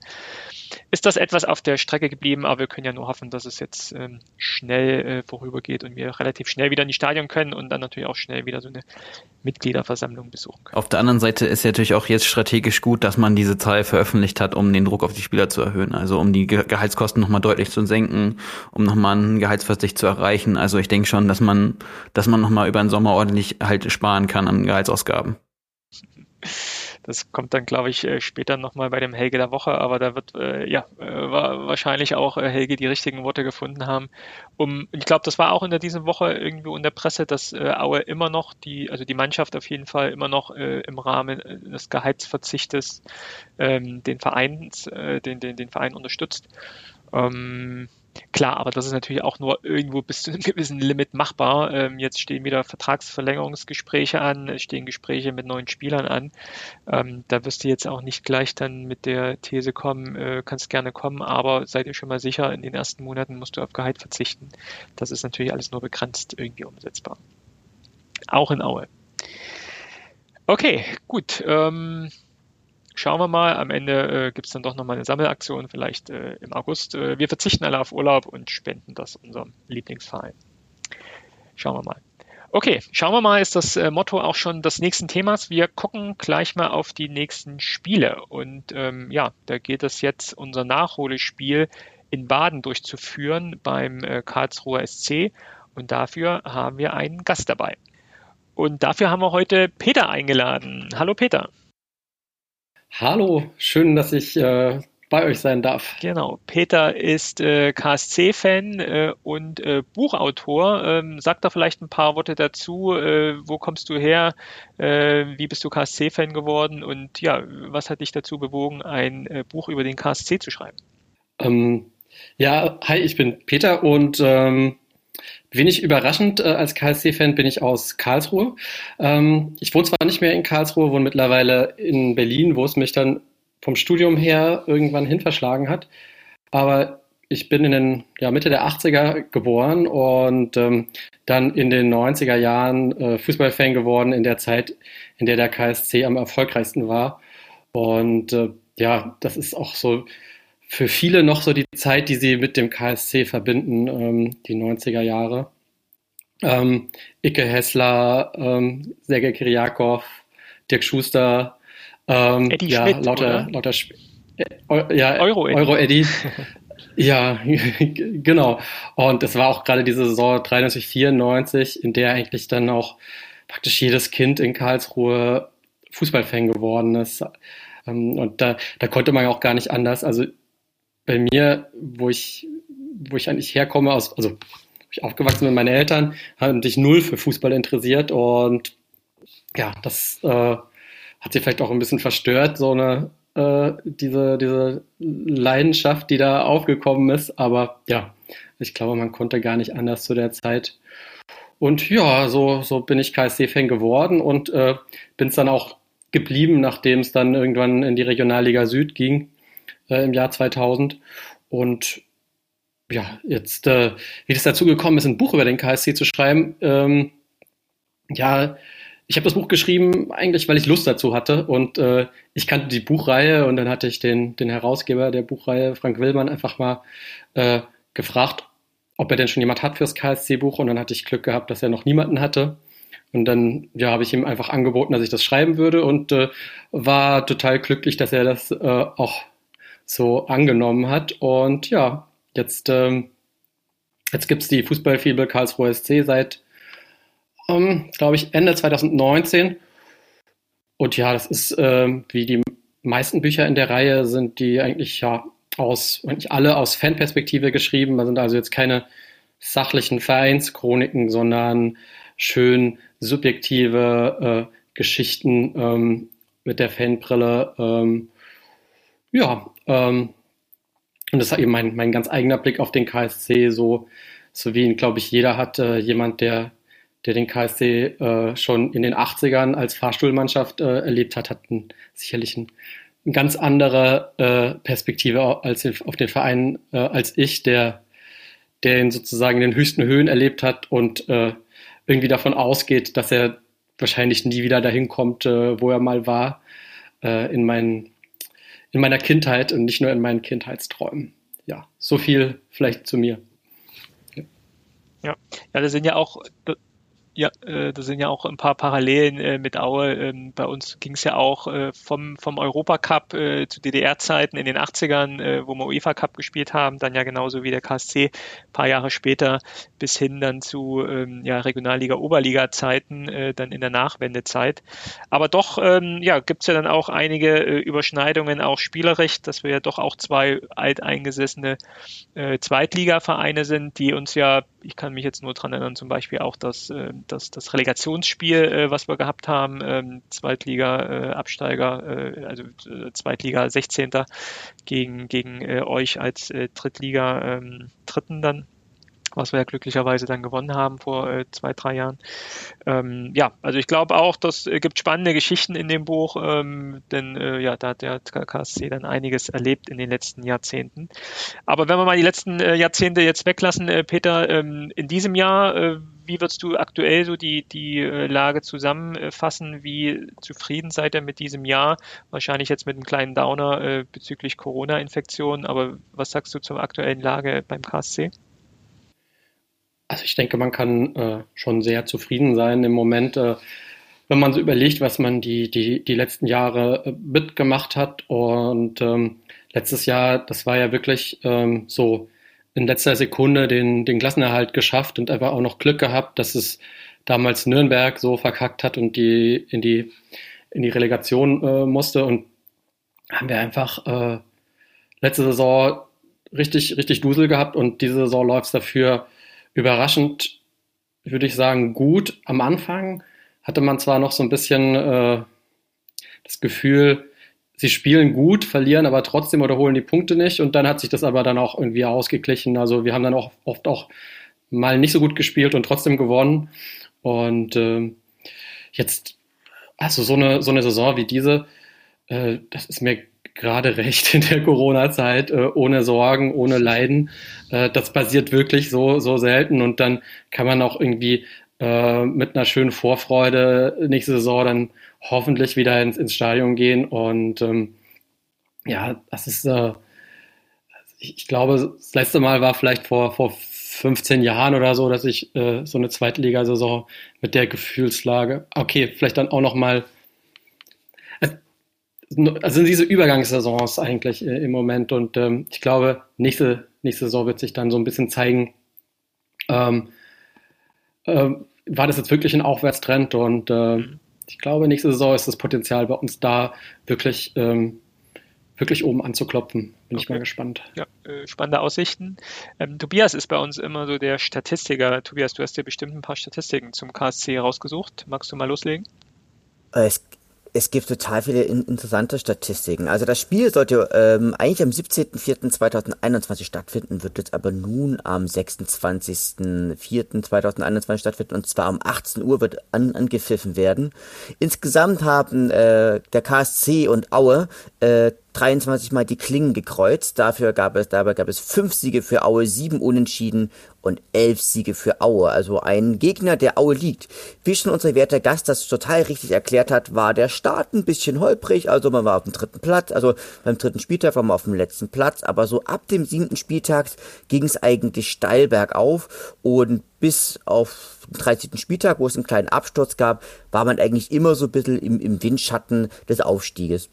ist das etwas auf der Strecke geblieben, aber wir können ja nur hoffen, dass es jetzt ähm, schnell äh, vorübergeht und wir relativ schnell wieder in die Stadion können und dann natürlich auch schnell wieder so eine Mitgliederversammlung besuchen können.
Auf der anderen Seite ist ja natürlich auch jetzt strategisch gut, dass man diese Zahl veröffentlicht hat, um den Druck auf die Spieler zu erhöhen, also um die Gehaltskosten nochmal deutlich zu senken, um nochmal einen Gehaltsverzicht zu erreichen. Also ich denke schon, dass man, dass man nochmal über den Sommer ordentlich halt sparen kann an Gehaltsausgaben. *laughs*
Das kommt dann, glaube ich, äh, später nochmal bei dem Helge der Woche, aber da wird äh, ja äh, wahrscheinlich auch äh, Helge die richtigen Worte gefunden haben. Um, ich glaube, das war auch in dieser Woche irgendwo in der Presse, dass äh, Aue immer noch die, also die Mannschaft auf jeden Fall immer noch im Rahmen des Gehaltsverzichtes ähm, den Verein, den, den, den Verein unterstützt. Ähm, Klar, aber das ist natürlich auch nur irgendwo bis zu einem gewissen Limit machbar. Ähm, jetzt stehen wieder Vertragsverlängerungsgespräche an, es stehen Gespräche mit neuen Spielern an. Ähm, da wirst du jetzt auch nicht gleich dann mit der These kommen, äh, kannst gerne kommen, aber seid ihr schon mal sicher, in den ersten Monaten musst du auf Gehalt verzichten. Das ist natürlich alles nur begrenzt irgendwie umsetzbar. Auch in Aue. Okay, gut. Ähm, schauen wir mal. Am Ende äh, gibt es dann doch nochmal eine Sammelaktion, vielleicht äh, im August. Äh, wir verzichten alle auf Urlaub und spenden das unserem Lieblingsverein. Schauen wir mal. Okay, schauen wir mal, ist das äh, Motto auch schon des nächsten Themas. Wir gucken gleich mal auf die nächsten Spiele. Und ähm, ja, da geht es jetzt, unser Nachholespiel in Baden durchzuführen beim äh, Karlsruher SC. Und dafür haben wir einen Gast dabei. Und dafür haben wir heute Peter eingeladen. Hallo Peter.
Hallo, schön, dass ich äh, bei euch sein darf.
Genau. Peter ist äh, KSC-Fan äh, und äh, Buchautor. Ähm, sag da vielleicht ein paar Worte dazu. Äh, wo kommst du her? Äh, wie bist du KSC-Fan geworden? Und ja, was hat dich dazu bewogen, ein Buch über den KSC zu schreiben?
Ähm, ja, hi, ich bin Peter und ähm, Wenig überraschend, äh, als KSC-Fan bin ich aus Karlsruhe. Ähm, ich wohne zwar nicht mehr in Karlsruhe, wohne mittlerweile in Berlin, wo es mich dann vom Studium her irgendwann hin verschlagen hat. Aber ich bin in den ja, Mitte der 80er geboren und ähm, dann in den 90er Jahren äh, Fußballfan geworden, in der Zeit, in der der KSC am erfolgreichsten war. Und äh, ja, das ist auch so für viele noch so die Zeit, die sie mit dem KSC verbinden, ähm, die 90er Jahre. Ähm, Icke Hessler, ähm, Sergei Kiriakov, Dirk Schuster, ähm, Eddie ja, Schmidt, lauter, oder? lauter Sp äh, ja, Euro Eddie. Euro -Eddie. *laughs* ja, *laughs* genau. Und es war auch gerade diese Saison 93, 94, in der eigentlich dann auch praktisch jedes Kind in Karlsruhe Fußballfan geworden ist. Ähm, und da, da konnte man auch gar nicht anders. Also bei mir, wo ich, wo ich eigentlich herkomme, aus, also ich aufgewachsen mit meinen Eltern, haben sich null für Fußball interessiert und ja, das äh, hat sie vielleicht auch ein bisschen verstört, so eine äh, diese, diese Leidenschaft, die da aufgekommen ist. Aber ja, ich glaube, man konnte gar nicht anders zu der Zeit. Und ja, so, so bin ich KSC-Fan geworden und äh, bin es dann auch geblieben, nachdem es dann irgendwann in die Regionalliga Süd ging äh, im Jahr 2000. Und ja, jetzt, äh, wie das dazu gekommen ist, ein Buch über den KSC zu schreiben, ähm, ja, ich habe das Buch geschrieben, eigentlich, weil ich Lust dazu hatte. Und äh, ich kannte die Buchreihe und dann hatte ich den, den Herausgeber der Buchreihe, Frank Willmann, einfach mal äh, gefragt, ob er denn schon jemand hat fürs KSC-Buch. Und dann hatte ich Glück gehabt, dass er noch niemanden hatte. Und dann ja, habe ich ihm einfach angeboten, dass ich das schreiben würde und äh, war total glücklich, dass er das äh, auch so angenommen hat. Und ja, jetzt, ähm, jetzt gibt es die Fußballfibel Karlsruhe SC seit ähm, glaube ich, Ende 2019. Und ja, das ist ähm, wie die meisten Bücher in der Reihe sind die eigentlich ja aus, eigentlich alle aus Fanperspektive geschrieben. Da sind also jetzt keine sachlichen Vereinschroniken, sondern schön subjektive äh, Geschichten ähm, mit der Fanbrille. Ähm, ja, ähm, und das ist eben mein, mein ganz eigener Blick auf den KSC, so, so wie ihn, glaube ich, jeder hat. Äh, jemand, der der den KSC äh, schon in den 80ern als Fahrstuhlmannschaft äh, erlebt hat, hat ein, sicherlich ein, eine ganz andere äh, Perspektive als auf den Verein äh, als ich, der, der ihn sozusagen in den höchsten Höhen erlebt hat und äh, irgendwie davon ausgeht, dass er wahrscheinlich nie wieder dahin kommt, wo er mal war, in, mein, in meiner Kindheit und nicht nur in meinen Kindheitsträumen. Ja, so viel vielleicht zu mir.
Ja, ja, das sind ja auch ja, äh, da sind ja auch ein paar Parallelen äh, mit Aue. Ähm, bei uns ging es ja auch äh, vom, vom Europacup äh, zu DDR-Zeiten in den 80ern, äh, wo wir UEFA Cup gespielt haben, dann ja genauso wie der KSC ein paar Jahre später bis hin dann zu ähm, ja, Regionalliga, Oberliga-Zeiten, äh, dann in der Nachwendezeit. Aber doch ähm, ja, gibt es ja dann auch einige äh, Überschneidungen, auch spielerisch, dass wir ja doch auch zwei alteingesessene äh, Zweitligavereine sind, die uns ja, ich kann mich jetzt nur dran erinnern, zum Beispiel auch das äh, das, das Relegationsspiel, äh, was wir gehabt haben, ähm, Zweitliga-Absteiger, äh, also Zweitliga 16. gegen, gegen euch als Drittliga-Dritten ähm, dann was wir ja glücklicherweise dann gewonnen haben vor äh, zwei, drei Jahren. Ähm, ja, also ich glaube auch, das äh, gibt spannende Geschichten in dem Buch, ähm, denn äh, ja, da hat der KSC dann einiges erlebt in den letzten Jahrzehnten. Aber wenn wir mal die letzten äh, Jahrzehnte jetzt weglassen, äh, Peter, ähm, in diesem Jahr, äh, wie würdest du aktuell so die, die Lage zusammenfassen? Wie zufrieden seid ihr mit diesem Jahr? Wahrscheinlich jetzt mit einem kleinen Downer bezüglich Corona-Infektionen, aber was sagst du zur aktuellen Lage beim KSC?
Also ich denke, man kann äh, schon sehr zufrieden sein im Moment, äh, wenn man so überlegt, was man die, die, die letzten Jahre äh, mitgemacht hat. Und ähm, letztes Jahr, das war ja wirklich ähm, so in letzter Sekunde den, den Klassenerhalt geschafft und einfach auch noch Glück gehabt, dass es damals Nürnberg so verkackt hat und die in die, in die Relegation äh, musste. Und haben wir einfach äh, letzte Saison richtig, richtig Dusel gehabt und diese Saison läuft es dafür überraschend, würde ich sagen, gut. Am Anfang hatte man zwar noch so ein bisschen äh, das Gefühl, sie spielen gut, verlieren aber trotzdem oder holen die Punkte nicht und dann hat sich das aber dann auch irgendwie ausgeglichen. Also wir haben dann auch oft auch mal nicht so gut gespielt und trotzdem gewonnen. Und äh, jetzt, also so eine, so eine Saison wie diese, äh, das ist mir gerade recht in der Corona-Zeit, äh, ohne Sorgen, ohne Leiden. Äh, das passiert wirklich so, so selten und dann kann man auch irgendwie äh, mit einer schönen Vorfreude nächste Saison dann hoffentlich wieder ins, ins Stadion gehen und ähm, ja, das ist, äh, ich glaube, das letzte Mal war vielleicht vor, vor 15 Jahren oder so, dass ich äh, so eine Zweitligasaison mit der Gefühlslage, okay, vielleicht dann auch noch mal also diese Übergangssaisons eigentlich äh, im Moment und ähm, ich glaube, nächste, nächste Saison wird sich dann so ein bisschen zeigen, ähm, ähm, war das jetzt wirklich ein Aufwärtstrend und äh, ich glaube, nächste Saison ist das Potenzial bei uns da, wirklich, ähm, wirklich oben anzuklopfen. Bin okay. ich mal gespannt.
Ja, äh, spannende Aussichten. Ähm, Tobias ist bei uns immer so der Statistiker. Tobias, du hast dir bestimmt ein paar Statistiken zum KSC rausgesucht. Magst du mal loslegen?
Es es gibt total viele in, interessante Statistiken. Also das Spiel sollte ähm, eigentlich am 17.04.2021 stattfinden, wird jetzt aber nun am 26.04.2021 stattfinden und zwar um 18 Uhr wird an, angepfiffen werden. Insgesamt haben äh, der KSC und Aue äh, 23 Mal die Klingen gekreuzt. Dafür gab es, dabei gab es fünf Siege für Aue, sieben Unentschieden und elf Siege für Aue. Also ein Gegner, der Aue liegt. Wie schon unser werter Gast das total richtig erklärt hat, war der Start ein bisschen holprig. Also man war auf dem dritten Platz, also beim dritten Spieltag war man auf dem letzten Platz. Aber so ab dem siebten Spieltag ging es eigentlich steil bergauf und bis auf den 13. Spieltag, wo es einen kleinen Absturz gab, war man eigentlich immer so ein bisschen im, im Windschatten des Aufstieges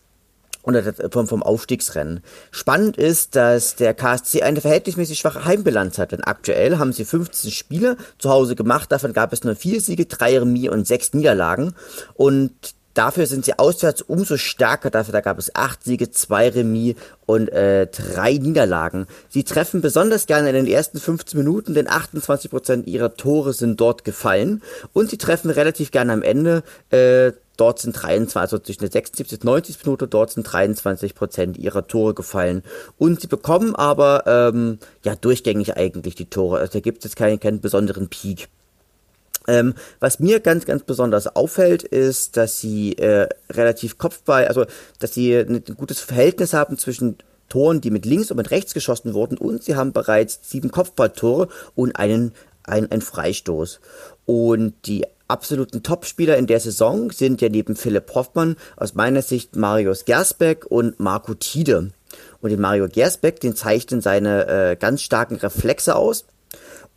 oder vom, vom Aufstiegsrennen. Spannend ist, dass der KSC eine verhältnismäßig schwache Heimbilanz hat, denn aktuell haben sie 15 Spiele zu Hause gemacht, davon gab es nur vier Siege, drei Remis und sechs Niederlagen und Dafür sind sie auswärts umso stärker. Dafür da gab es acht Siege, zwei Remis und äh, drei Niederlagen. Sie treffen besonders gerne in den ersten 15 Minuten, denn 28 Prozent ihrer Tore sind dort gefallen. Und sie treffen relativ gerne am Ende. Äh, Dort sind 23, also zwischen der 76 und 90 Minute, dort sind 23 Prozent ihrer Tore gefallen. Und sie bekommen aber ähm, ja durchgängig eigentlich die Tore. Also da gibt es keinen, keinen besonderen Peak. Ähm, was mir ganz, ganz besonders auffällt, ist, dass sie äh, relativ Kopfball, also dass sie ein gutes Verhältnis haben zwischen Toren, die mit links und mit rechts geschossen wurden und sie haben bereits sieben Kopfballtore und einen, einen, einen Freistoß. Und die absoluten Topspieler in der Saison sind ja neben Philipp Hoffmann aus meiner Sicht Marius Gersbeck und Marco Tiede. Und den Mario Gersbeck, den zeichnen seine äh, ganz starken Reflexe aus.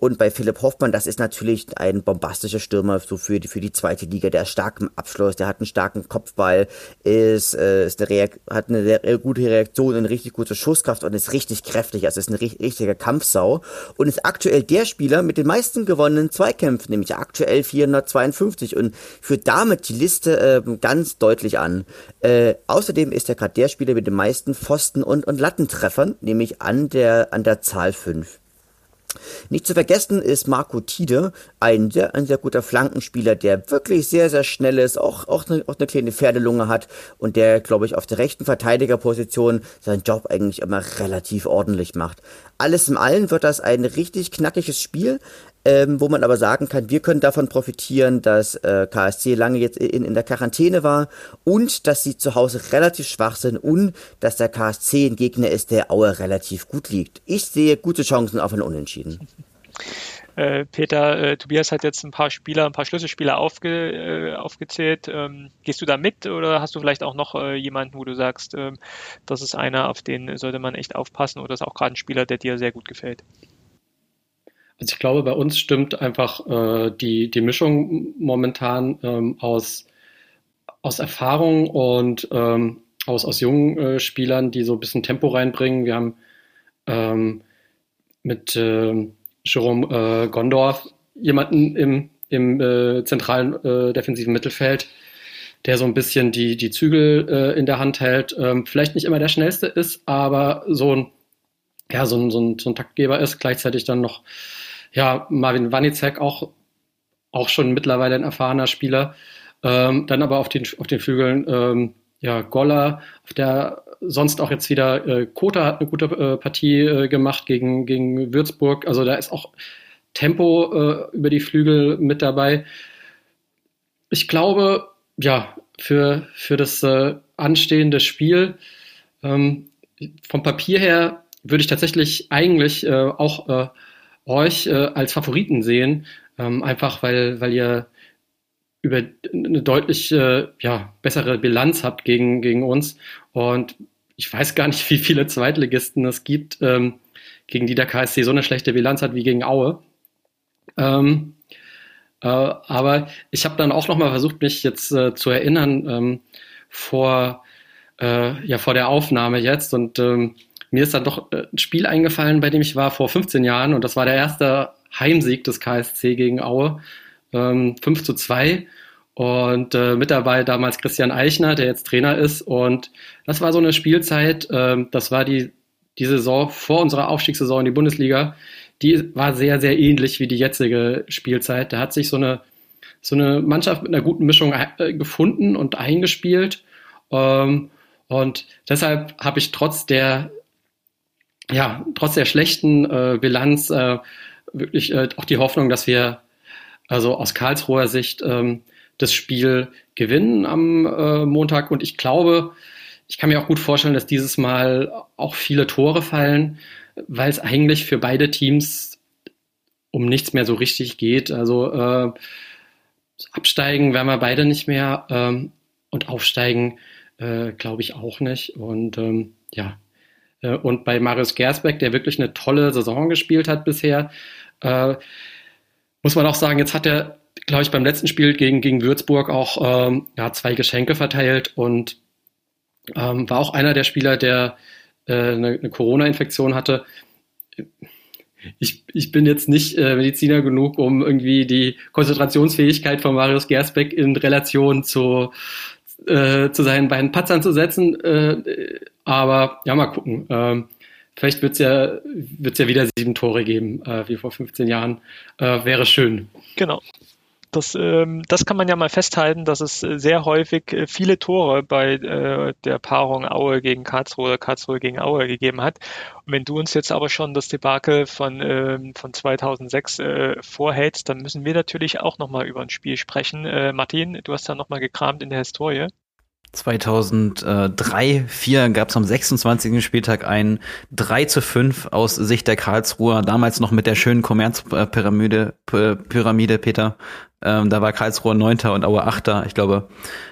Und bei Philipp Hoffmann, das ist natürlich ein bombastischer Stürmer so für die, für die zweite Liga. Der ist stark im Abschluss, der hat einen starken Kopfball, ist, äh, ist eine hat eine sehr gute Reaktion, eine richtig gute Schusskraft und ist richtig kräftig. Also ist ein richtiger Kampfsau und ist aktuell der Spieler mit den meisten gewonnenen Zweikämpfen, nämlich aktuell 452 und führt damit die Liste äh, ganz deutlich an. Äh, außerdem ist er gerade der Spieler mit den meisten Pfosten und, und Lattentreffern, nämlich an der, an der Zahl 5. Nicht zu vergessen ist Marco Tide, ein sehr, ein sehr guter Flankenspieler, der wirklich sehr, sehr schnell ist, auch, auch, eine, auch eine kleine Pferdelunge hat und der, glaube ich, auf der rechten Verteidigerposition seinen Job eigentlich immer relativ ordentlich macht. Alles im Allen wird das ein richtig knackiges Spiel ähm, wo man aber sagen kann, wir können davon profitieren, dass äh, KSC lange jetzt in, in der Quarantäne war und dass sie zu Hause relativ schwach sind und dass der KSC ein Gegner ist, der Aue relativ gut liegt. Ich sehe gute Chancen auf ein Unentschieden.
Äh, Peter, äh, Tobias hat jetzt ein paar Spieler, ein paar Schlüsselspieler aufge, äh, aufgezählt. Ähm, gehst du da mit oder hast du vielleicht auch noch äh, jemanden, wo du sagst, ähm, das ist einer, auf den sollte man echt aufpassen oder ist auch gerade ein Spieler, der dir sehr gut gefällt?
Also ich glaube, bei uns stimmt einfach äh, die, die Mischung momentan ähm, aus, aus Erfahrung und ähm, aus, aus jungen äh, Spielern, die so ein bisschen Tempo reinbringen. Wir haben ähm, mit äh, Jerome äh, Gondorf jemanden im, im äh, zentralen äh, defensiven Mittelfeld, der so ein bisschen die, die Zügel äh, in der Hand hält. Ähm, vielleicht nicht immer der schnellste ist, aber so ein, ja, so ein, so ein, so ein Taktgeber ist. Gleichzeitig dann noch ja, Marvin Wanicek auch, auch schon mittlerweile ein erfahrener Spieler. Ähm, dann aber auf den, auf den Flügeln ähm, ja, Goller, auf der sonst auch jetzt wieder äh, Kota hat eine gute äh, Partie äh, gemacht gegen, gegen Würzburg. Also da ist auch Tempo äh, über die Flügel mit dabei. Ich glaube, ja, für, für das äh, anstehende Spiel ähm, vom Papier her würde ich tatsächlich eigentlich äh, auch äh, euch äh, als Favoriten sehen, ähm, einfach weil, weil ihr über eine deutlich äh, ja, bessere Bilanz habt gegen, gegen uns. Und ich weiß gar nicht, *laughs* wie viele Zweitligisten es gibt, ähm, gegen die der KSC so eine schlechte Bilanz hat wie gegen Aue. Ähm, äh, aber ich habe dann auch noch mal versucht, mich jetzt äh, zu erinnern ähm, vor, äh, ja, vor der Aufnahme jetzt. Und ähm, mir ist dann doch äh, ein Spiel eingefallen, bei dem ich war vor 15 Jahren. Und das war der erste Heimsieg des KSC gegen Aue. Ähm, 5 zu 2. Und äh, mit dabei damals Christian Eichner, der jetzt Trainer ist. Und das war so eine Spielzeit, äh, das war die, die Saison vor unserer Aufstiegssaison in die Bundesliga. Die war sehr, sehr ähnlich wie die jetzige Spielzeit. Da hat sich so eine, so eine Mannschaft mit einer guten Mischung äh, gefunden und eingespielt. Ähm, und deshalb habe ich trotz der, ja, trotz der schlechten äh, Bilanz äh, wirklich äh, auch die Hoffnung, dass wir also aus Karlsruher Sicht ähm, das Spiel gewinnen am äh, Montag. Und ich glaube, ich kann mir auch gut vorstellen, dass dieses Mal auch viele Tore fallen, weil es eigentlich für beide Teams um nichts mehr so richtig geht. Also äh, absteigen werden wir beide nicht mehr ähm, und aufsteigen äh, glaube ich auch nicht. Und ähm, ja, und bei Marius Gersbeck, der wirklich eine tolle Saison gespielt hat bisher, äh, muss man auch sagen, jetzt hat er glaube ich, beim letzten Spiel gegen, gegen Würzburg auch ähm, ja, zwei Geschenke verteilt und ähm, war auch einer der Spieler, der äh, eine, eine Corona-Infektion hatte. Ich, ich bin jetzt nicht äh, Mediziner genug, um irgendwie die Konzentrationsfähigkeit von Marius Gersbeck in Relation zu, äh, zu seinen beiden Patzern zu setzen. Äh, aber ja, mal gucken. Ähm, vielleicht wird es ja, wird's ja wieder sieben Tore geben, äh, wie vor 15 Jahren. Äh, wäre schön.
Genau. Das, ähm, das kann man ja mal festhalten, dass es äh, sehr häufig äh, viele Tore bei äh, der Paarung Aue gegen Karlsruhe oder Karlsruhe gegen Aue gegeben hat. Und wenn du uns jetzt aber schon das Debakel von, ähm, von 2006 äh, vorhältst, dann müssen wir natürlich auch nochmal über ein Spiel sprechen. Äh, Martin, du hast da nochmal gekramt in der Historie.
2003, 4 gab es am 26. Spieltag ein 3 zu 5 aus Sicht der Karlsruher, damals noch mit der schönen Kommerzpyramide, Pyramide, Peter. Ähm, da war Karlsruhe Neunter und Aue Achter. Ich glaube,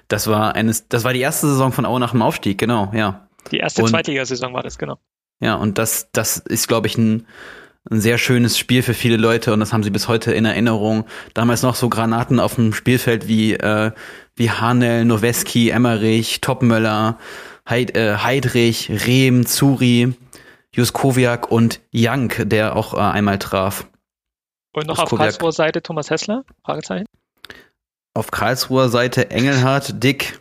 das war eines, das war die erste Saison von Aue nach dem Aufstieg, genau, ja.
Die erste Zweitligasaison war das, genau.
Ja, und das, das ist, glaube ich, ein, ein sehr schönes Spiel für viele Leute und das haben sie bis heute in Erinnerung. Damals noch so Granaten auf dem Spielfeld wie, äh, wie Hanel, Noweski, Emmerich, Topmöller, Heid, äh, Heidrich, Rehm, Zuri, Juskowiak und Jank, der auch äh, einmal traf.
Und noch Juskowiak. auf Karlsruher Seite Thomas Hessler? Fragezeichen.
Auf Karlsruher Seite Engelhardt, Dick.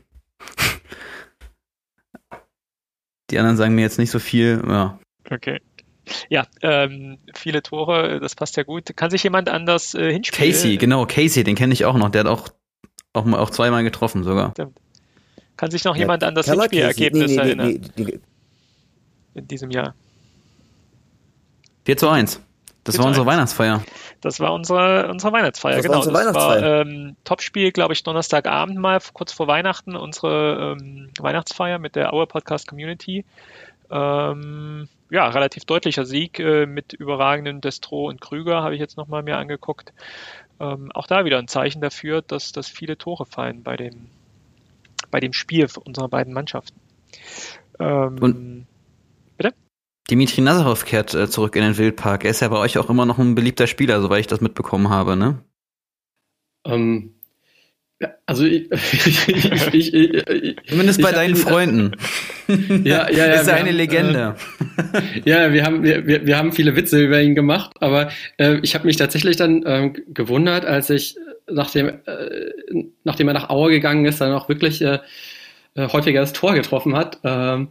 Die anderen sagen mir jetzt nicht so viel. Ja.
Okay. Ja, ähm, viele Tore, das passt ja gut. Kann sich jemand anders äh, hinspielen?
Casey, genau, Casey, den kenne ich auch noch. Der hat auch, auch, auch zweimal getroffen sogar. Stimmt.
Kann sich noch ja, jemand an das Hinspielergebnis nee, nee, erinnern? Nee, In diesem Jahr.
4 zu 1. Das 4 war unsere 1. Weihnachtsfeier.
Das war unsere, unsere Weihnachtsfeier, das genau. War unsere das Weihnachtsfeier. war ähm, Topspiel, glaube ich, Donnerstagabend mal, kurz vor Weihnachten, unsere ähm, Weihnachtsfeier mit der Our Podcast Community. Ähm, ja, relativ deutlicher Sieg äh, mit überragenden Destro und Krüger, habe ich jetzt nochmal mir angeguckt. Ähm, auch da wieder ein Zeichen dafür, dass, dass viele Tore fallen bei dem, bei dem Spiel unserer beiden Mannschaften.
Ähm, und, bitte? Dimitri Nazarov kehrt äh, zurück in den Wildpark. Er ist ja bei euch auch immer noch ein beliebter Spieler, soweit ich das mitbekommen habe, ne?
Ähm, also *laughs* ich, ich, ich,
ich zumindest bei deinen Freunden.
Ja, ja, ja.
ist eine haben, Legende.
Äh, *laughs* ja, wir haben wir, wir haben viele Witze über ihn gemacht, aber äh, ich habe mich tatsächlich dann äh, gewundert, als ich nachdem äh, nachdem er nach Aue gegangen ist, dann auch wirklich äh, äh häufiger das Tor getroffen hat, äh,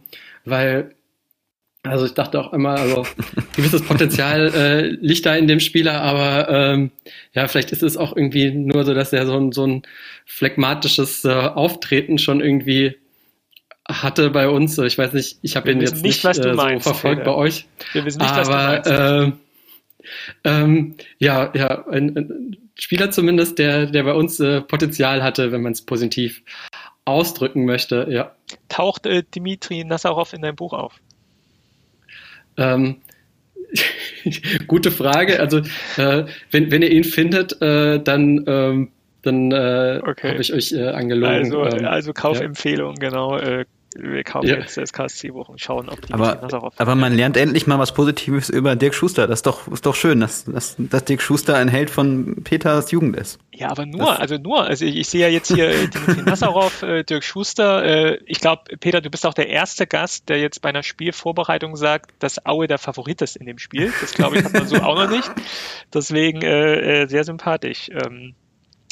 weil also ich dachte auch immer, also *laughs* gewisses Potenzial äh, liegt da in dem Spieler, aber ähm, ja, vielleicht ist es auch irgendwie nur so, dass er so ein, so ein phlegmatisches äh, Auftreten schon irgendwie hatte bei uns. Ich weiß nicht, ich habe ihn jetzt nicht, nicht äh, meinst, so verfolgt okay, bei euch. Wir wissen nicht, aber, was du meinst. Äh, ähm, ja, ja, ein, ein, Spieler zumindest, der, der bei uns äh, Potenzial hatte, wenn man es positiv ausdrücken möchte, ja.
Taucht äh, Dimitri Nassarov in deinem Buch auf?
Ähm, *laughs* gute Frage. Also äh, wenn, wenn ihr ihn findet, äh, dann ähm, dann äh, okay. habe ich euch äh, angelogen.
Also, ähm, also Kaufempfehlung, ja. genau. Wir kaufen ja. jetzt das KSC-Buch und schauen, ob die
aber, aber man lernt endlich mal was Positives über Dirk Schuster. Das ist doch, ist doch schön, dass, dass, dass Dirk Schuster ein Held von Peters Jugend ist.
Ja, aber nur, das, also nur. Also ich, ich, sehe ja jetzt hier äh, Dimitri Nazarov, äh, Dirk Schuster. Äh, ich glaube, Peter, du bist auch der erste Gast, der jetzt bei einer Spielvorbereitung sagt, dass Aue der Favorit ist in dem Spiel. Das glaube ich hat man so auch noch nicht. Deswegen äh, äh, sehr sympathisch. Ähm,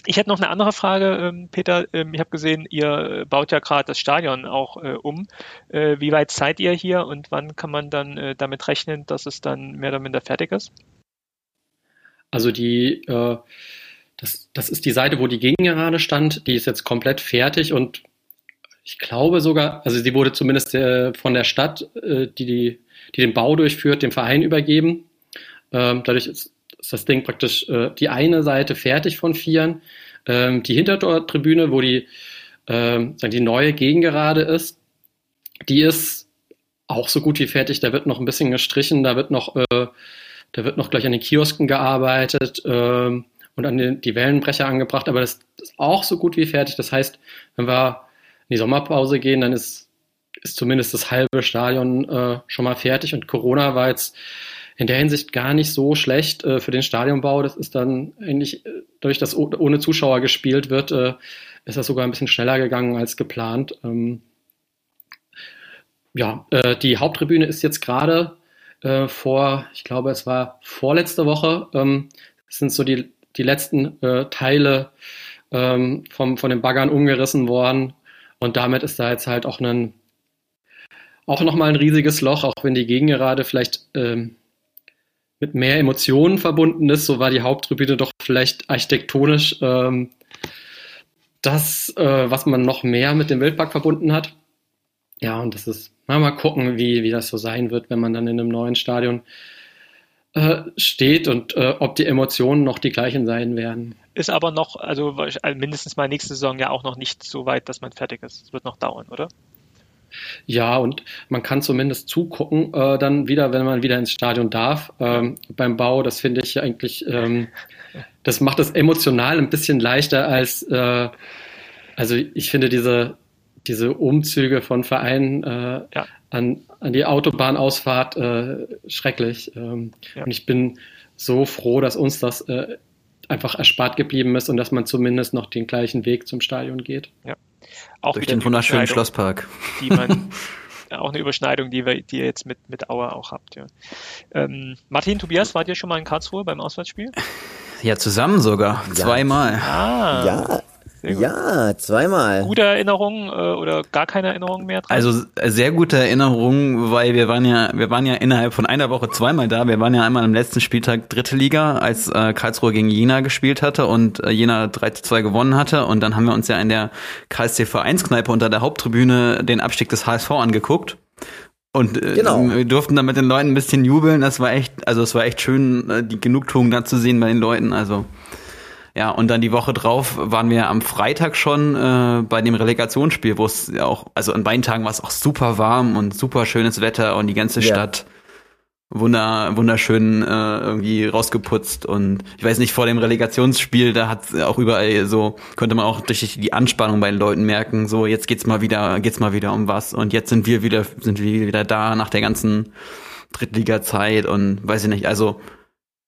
ich hätte noch eine andere Frage, ähm, Peter. Ähm, ich habe gesehen, ihr äh, baut ja gerade das Stadion auch äh, um. Äh, wie weit seid ihr hier und wann kann man dann damit rechnen, dass es dann mehr oder minder fertig ist?
Also die, das, das ist die Seite, wo die Gegengerade stand. Die ist jetzt komplett fertig und ich glaube sogar, also sie wurde zumindest von der Stadt, die, die, die den Bau durchführt, dem Verein übergeben. Ähm, dadurch ist ist das Ding praktisch äh, die eine Seite fertig von Vieren. Ähm, die Hintertortribüne, wo die, ähm, die neue Gegengerade ist, die ist auch so gut wie fertig. Da wird noch ein bisschen gestrichen, da wird noch, äh, da wird noch gleich an den Kiosken gearbeitet ähm, und an den, die Wellenbrecher angebracht, aber das ist auch so gut wie fertig. Das heißt, wenn wir in die Sommerpause gehen, dann ist, ist zumindest das halbe Stadion äh, schon mal fertig und Corona war jetzt in der Hinsicht gar nicht so schlecht äh, für den Stadionbau. Das ist dann eigentlich, äh, dadurch, dass ohne Zuschauer gespielt wird, äh, ist das sogar ein bisschen schneller gegangen als geplant. Ähm, ja, äh, die Haupttribüne ist jetzt gerade äh, vor, ich glaube, es war vorletzte Woche, ähm, sind so die, die letzten äh, Teile ähm, vom, von den Baggern umgerissen worden. Und damit ist da jetzt halt auch ein auch nochmal ein riesiges Loch, auch wenn die Gegengerade vielleicht ähm, mit mehr Emotionen verbunden ist. So war die Haupttribüne doch vielleicht architektonisch ähm, das, äh, was man noch mehr mit dem Wildpark verbunden hat. Ja, und das ist, mal, mal gucken, wie, wie das so sein wird, wenn man dann in einem neuen Stadion äh, steht und äh, ob die Emotionen noch die gleichen sein werden.
Ist aber noch, also mindestens mal nächste Saison ja auch noch nicht so weit, dass man fertig ist. Es wird noch dauern, oder?
Ja, und man kann zumindest zugucken, äh, dann wieder, wenn man wieder ins Stadion darf. Ähm, beim Bau, das finde ich eigentlich, ähm, das macht es emotional ein bisschen leichter als, äh, also ich finde diese, diese Umzüge von Vereinen äh, ja. an, an die Autobahnausfahrt äh, schrecklich. Ähm, ja. Und ich bin so froh, dass uns das äh, einfach erspart geblieben ist und dass man zumindest noch den gleichen Weg zum Stadion geht.
Ja.
Auch Durch den wunderschönen Schlosspark.
Die man, *laughs* auch eine Überschneidung, die, wir, die ihr jetzt mit, mit Auer auch habt. Ja. Ähm, Martin, Tobias, wart ihr schon mal in Karlsruhe beim Auswärtsspiel?
Ja, zusammen sogar. Ja. Zweimal.
Ah. Ja, ja, zweimal.
Gute Erinnerungen äh, oder gar keine Erinnerungen mehr
dran? Also äh, sehr gute Erinnerungen, weil wir waren ja, wir waren ja innerhalb von einer Woche zweimal da. Wir waren ja einmal am letzten Spieltag dritte Liga, als äh, Karlsruhe gegen Jena gespielt hatte und äh, Jena 3 zu 2 gewonnen hatte. Und dann haben wir uns ja in der KSC Vereinskneipe unter der Haupttribüne den Abstieg des HSV angeguckt. Und äh, genau. wir durften dann mit den Leuten ein bisschen jubeln. Das war echt, also es war echt schön, äh, die Genugtuung da zu sehen bei den Leuten. Also ja, und dann die Woche drauf waren wir am Freitag schon äh, bei dem Relegationsspiel, wo es ja auch, also an beiden Tagen war es auch super warm und super schönes Wetter und die ganze ja. Stadt wunder, wunderschön äh, irgendwie rausgeputzt und ich weiß nicht, vor dem Relegationsspiel, da hat auch überall so, konnte man auch durch die Anspannung bei den Leuten merken, so jetzt geht's mal wieder, geht's mal wieder um was und jetzt sind wir wieder, sind wir wieder da nach der ganzen Drittliga-Zeit und weiß ich nicht. Also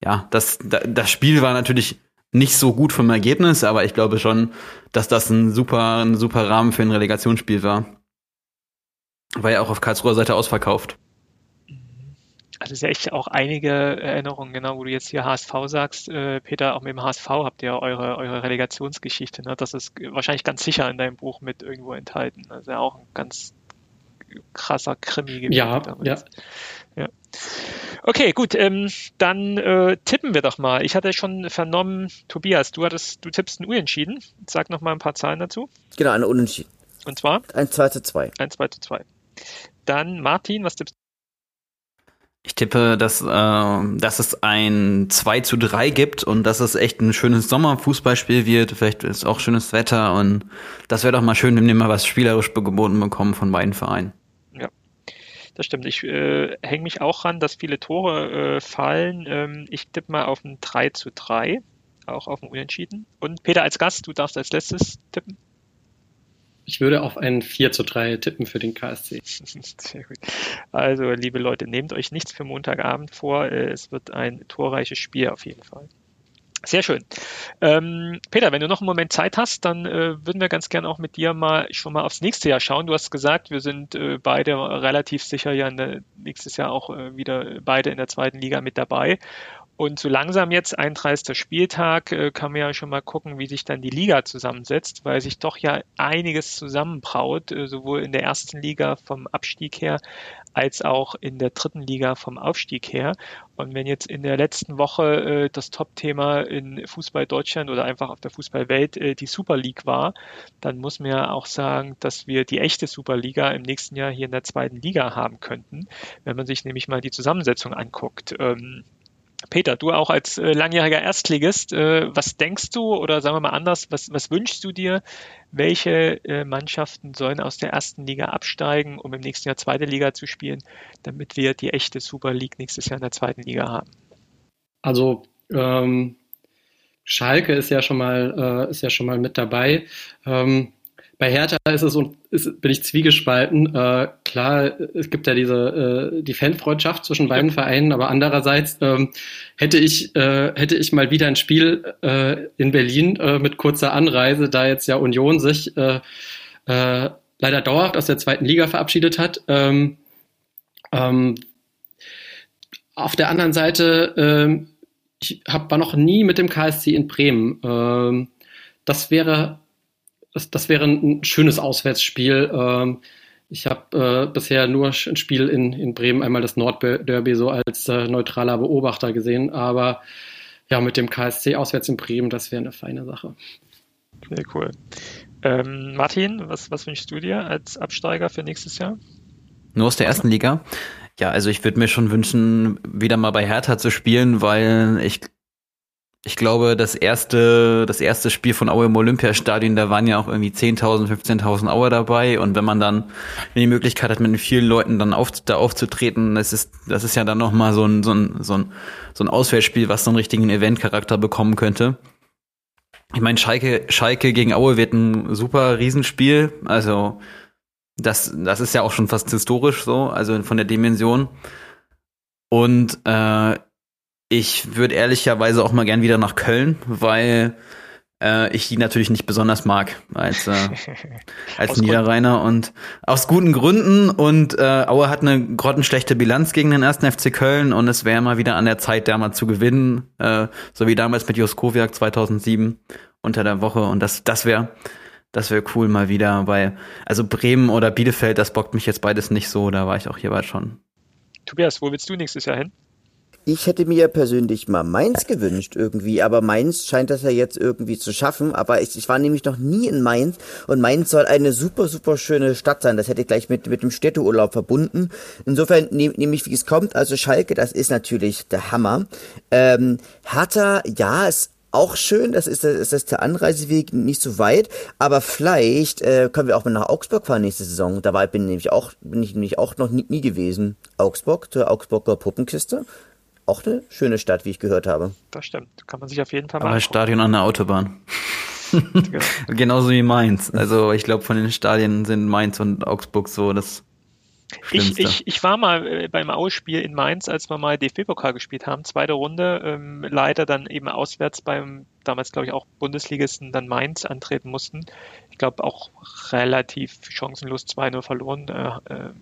ja, das, das Spiel war natürlich nicht so gut vom Ergebnis, aber ich glaube schon, dass das ein super, ein super Rahmen für ein Relegationsspiel war. War ja auch auf Karlsruher Seite ausverkauft.
Also es ist ja echt auch einige Erinnerungen, genau, wo du jetzt hier HSV sagst, äh, Peter, auch mit dem HSV habt ihr eure, eure Relegationsgeschichte, ne? Das ist wahrscheinlich ganz sicher in deinem Buch mit irgendwo enthalten. Also ja auch ein ganz krasser Krimi
gewesen. Ja, ja.
ja. Okay, gut, ähm, dann äh, tippen wir doch mal. Ich hatte schon vernommen, Tobias, du hattest, du tippst ein Unentschieden. Sag noch mal ein paar Zahlen dazu.
Genau, eine Unentschieden.
Und zwar?
Ein 2 zu 2.
Ein 2 zu 2. Dann Martin, was tippst du?
Ich tippe, dass, äh, dass es ein 2 zu 3 gibt und dass es echt ein schönes Sommerfußballspiel wird. Vielleicht ist auch schönes Wetter und das wäre doch mal schön, wenn wir mal was spielerisch geboten bekommen von beiden Vereinen.
Das stimmt. Ich äh, hänge mich auch ran, dass viele Tore äh, fallen. Ähm, ich tippe mal auf ein 3 zu 3, auch auf ein Unentschieden. Und Peter als Gast, du darfst als letztes tippen.
Ich würde auf ein 4 zu 3 tippen für den KSC. *laughs*
Sehr gut. Also, liebe Leute, nehmt euch nichts für Montagabend vor. Äh, es wird ein torreiches Spiel auf jeden Fall. Sehr schön. Ähm, Peter, wenn du noch einen Moment Zeit hast, dann äh, würden wir ganz gerne auch mit dir mal schon mal aufs nächste Jahr schauen. Du hast gesagt, wir sind äh, beide relativ sicher ja der, nächstes Jahr auch äh, wieder beide in der zweiten Liga mit dabei. Und so langsam jetzt, 31. Spieltag, äh, kann man ja schon mal gucken, wie sich dann die Liga zusammensetzt, weil sich doch ja einiges zusammenbraut, äh, sowohl in der ersten Liga vom Abstieg her, als auch in der dritten Liga vom Aufstieg her. Und wenn jetzt in der letzten Woche äh, das Top-Thema in Fußball Deutschland oder einfach auf der Fußballwelt äh, die Super League war, dann muss man ja auch sagen, dass wir die echte Superliga im nächsten Jahr hier in der zweiten Liga haben könnten, wenn man sich nämlich mal die Zusammensetzung anguckt. Ähm, Peter, du auch als äh, langjähriger Erstligist, äh, was denkst du oder sagen wir mal anders, was, was wünschst du dir? Welche äh, Mannschaften sollen aus der ersten Liga absteigen, um im nächsten Jahr zweite Liga zu spielen, damit wir die echte Super League nächstes Jahr in der zweiten Liga haben?
Also ähm, Schalke ist ja schon mal äh, ist ja schon mal mit dabei. Ähm, bei Hertha ist es und ist, bin ich zwiegespalten. Äh, klar, es gibt ja diese äh, die Fanfreundschaft zwischen beiden Vereinen, aber andererseits ähm, hätte ich äh, hätte ich mal wieder ein Spiel äh, in Berlin äh, mit kurzer Anreise, da jetzt ja Union sich äh, äh, leider dauerhaft aus der zweiten Liga verabschiedet hat. Ähm, ähm, auf der anderen Seite, ähm, ich hab, war noch nie mit dem KSC in Bremen. Ähm, das wäre das, das wäre ein schönes Auswärtsspiel. Ähm, ich habe äh, bisher nur ein Spiel in, in Bremen, einmal das Nordderby so als äh, neutraler Beobachter gesehen, aber ja, mit dem KSC auswärts in Bremen, das wäre eine feine Sache.
Sehr cool. Ähm, Martin, was, was wünschst du dir als Absteiger für nächstes Jahr?
Nur aus der ersten Liga? Ja, also ich würde mir schon wünschen, wieder mal bei Hertha zu spielen, weil ich ich glaube, das erste, das erste Spiel von Aue im Olympiastadion, da waren ja auch irgendwie 10.000, 15.000 Aue dabei. Und wenn man dann die Möglichkeit hat, mit vielen Leuten dann auf, da aufzutreten, das ist, das ist ja dann nochmal so ein, so ein, so ein, so ein Auswärtsspiel, was so einen richtigen Eventcharakter bekommen könnte. Ich meine, Schalke, Schalke gegen Aue wird ein super Riesenspiel. Also, das, das ist ja auch schon fast historisch so, also von der Dimension. Und äh, ich würde ehrlicherweise auch mal gern wieder nach Köln, weil äh, ich die natürlich nicht besonders mag als, äh, *laughs* als Niederrheiner und aus guten Gründen. Und äh, Aue hat eine grottenschlechte Bilanz gegen den ersten FC Köln und es wäre mal wieder an der Zeit, da mal zu gewinnen, äh, so wie damals mit Joskowiak 2007 unter der Woche. Und das, das wäre das wäre cool mal wieder, weil also Bremen oder Bielefeld, das bockt mich jetzt beides nicht so. Da war ich auch jeweils schon.
Tobias, wo willst du nächstes Jahr hin?
Ich hätte mir persönlich mal Mainz gewünscht irgendwie, aber Mainz scheint das ja jetzt irgendwie zu schaffen. Aber ich, ich war nämlich noch nie in Mainz und Mainz soll eine super, super schöne Stadt sein. Das hätte ich gleich mit, mit dem Städteurlaub verbunden. Insofern nehme nehm ich, wie es kommt. Also Schalke, das ist natürlich der Hammer. Ähm, Hertha, ja, ist auch schön, das ist, das ist der Anreiseweg nicht so weit, aber vielleicht äh, können wir auch mal nach Augsburg fahren nächste Saison. Da war, bin, nämlich auch, bin ich nämlich auch noch nie, nie gewesen. Augsburg, zur Augsburger Puppenkiste auch eine schöne Stadt, wie ich gehört habe.
Das stimmt. Kann man sich auf jeden Fall mal.
Aber Stadion an der Autobahn. genau. *laughs* Genauso wie Mainz. Also ich glaube, von den Stadien sind Mainz und Augsburg so das
Ich, ich, ich war mal äh, beim Ausspiel in Mainz, als wir mal DFB-Pokal gespielt haben, zweite Runde, ähm, leider dann eben auswärts beim damals, glaube ich, auch Bundesligisten dann Mainz antreten mussten. Ich glaube auch relativ chancenlos 2-0 verloren. Äh, äh,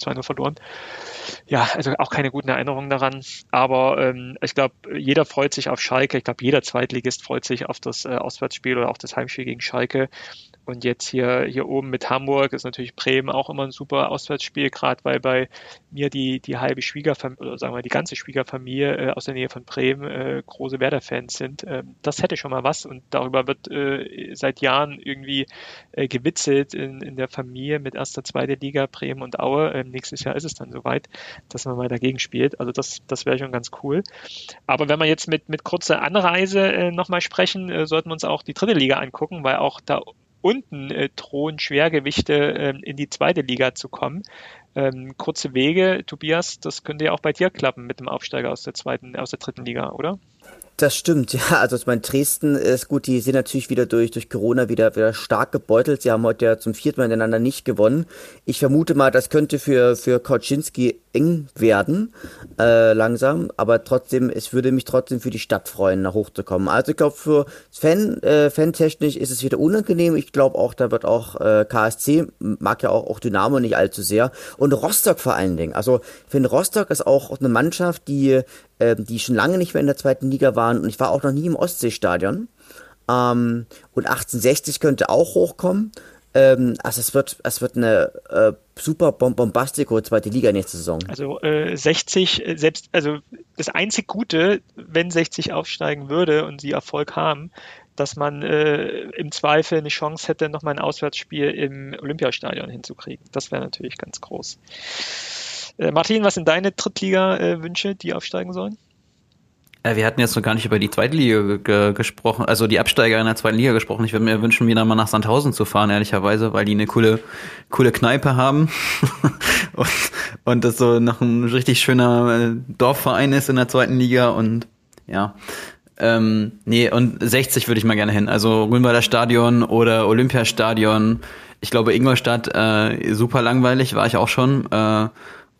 2-0 äh, verloren. Ja, also auch keine guten Erinnerungen daran. Aber ähm, ich glaube, jeder freut sich auf Schalke. Ich glaube, jeder Zweitligist freut sich auf das äh, Auswärtsspiel oder auch das Heimspiel gegen Schalke. Und jetzt hier, hier oben mit Hamburg ist natürlich Bremen auch immer ein super Auswärtsspiel, gerade weil bei mir die, die halbe Schwiegerfamilie, oder sagen wir die ganze Schwiegerfamilie äh, aus der Nähe von Bremen äh, große Werder-Fans sind. Ähm, das hätte schon mal was und darüber wird äh, seit Jahren irgendwie äh, gewitzelt in, in der Familie mit erster, zweiter Liga Bremen und Aue. Ähm, nächstes Jahr ist es dann soweit, dass man mal dagegen spielt. Also das, das wäre schon ganz cool. Aber wenn wir jetzt mit, mit kurzer Anreise äh, nochmal sprechen, äh, sollten wir uns auch die dritte Liga angucken, weil auch da unten äh, drohen Schwergewichte äh, in die zweite Liga zu kommen. Ähm, kurze Wege, Tobias, das könnte ja auch bei dir klappen mit dem Aufsteiger aus der zweiten, aus der dritten Liga, oder?
Das stimmt, ja. *laughs* Also ich meine, Dresden ist gut, die sind natürlich wieder durch, durch Corona wieder, wieder stark gebeutelt. Sie haben heute ja zum vierten Mal hintereinander nicht gewonnen. Ich vermute mal, das könnte für, für Kauczynski eng werden, äh, langsam. Aber trotzdem, es würde mich trotzdem für die Stadt freuen, nach hochzukommen. Also ich glaube, für Fan, äh, Fantechnisch ist es wieder unangenehm. Ich glaube auch, da wird auch äh, KSC, mag ja auch, auch Dynamo nicht allzu sehr. Und Rostock vor allen Dingen. Also ich finde, Rostock ist auch eine Mannschaft, die äh, die schon lange nicht mehr in der zweiten Liga waren. Und ich war auch noch nie im Ostseestadion. Ähm, und 1860 könnte auch hochkommen. Ähm, also es wird, es wird eine äh, super Bombastico zweite Liga nächste Saison.
Also äh, 60, äh, selbst, also das einzig Gute, wenn 60 aufsteigen würde und sie Erfolg haben, dass man äh, im Zweifel eine Chance hätte, nochmal ein Auswärtsspiel im Olympiastadion hinzukriegen. Das wäre natürlich ganz groß. Äh, Martin, was sind deine Drittliga-Wünsche, die aufsteigen sollen?
Äh, wir hatten jetzt noch gar nicht über die zweite Liga gesprochen, also die Absteiger in der zweiten Liga gesprochen. Ich würde mir wünschen, wieder mal nach Sandhausen zu fahren, ehrlicherweise, weil die eine coole, coole Kneipe haben *laughs* und, und das so noch ein richtig schöner äh, Dorfverein ist in der zweiten Liga und ja. Ähm, nee, und 60 würde ich mal gerne hin. Also Rühnwalder Stadion oder Olympiastadion. Ich glaube, Ingolstadt, äh, super langweilig, war ich auch schon. Äh,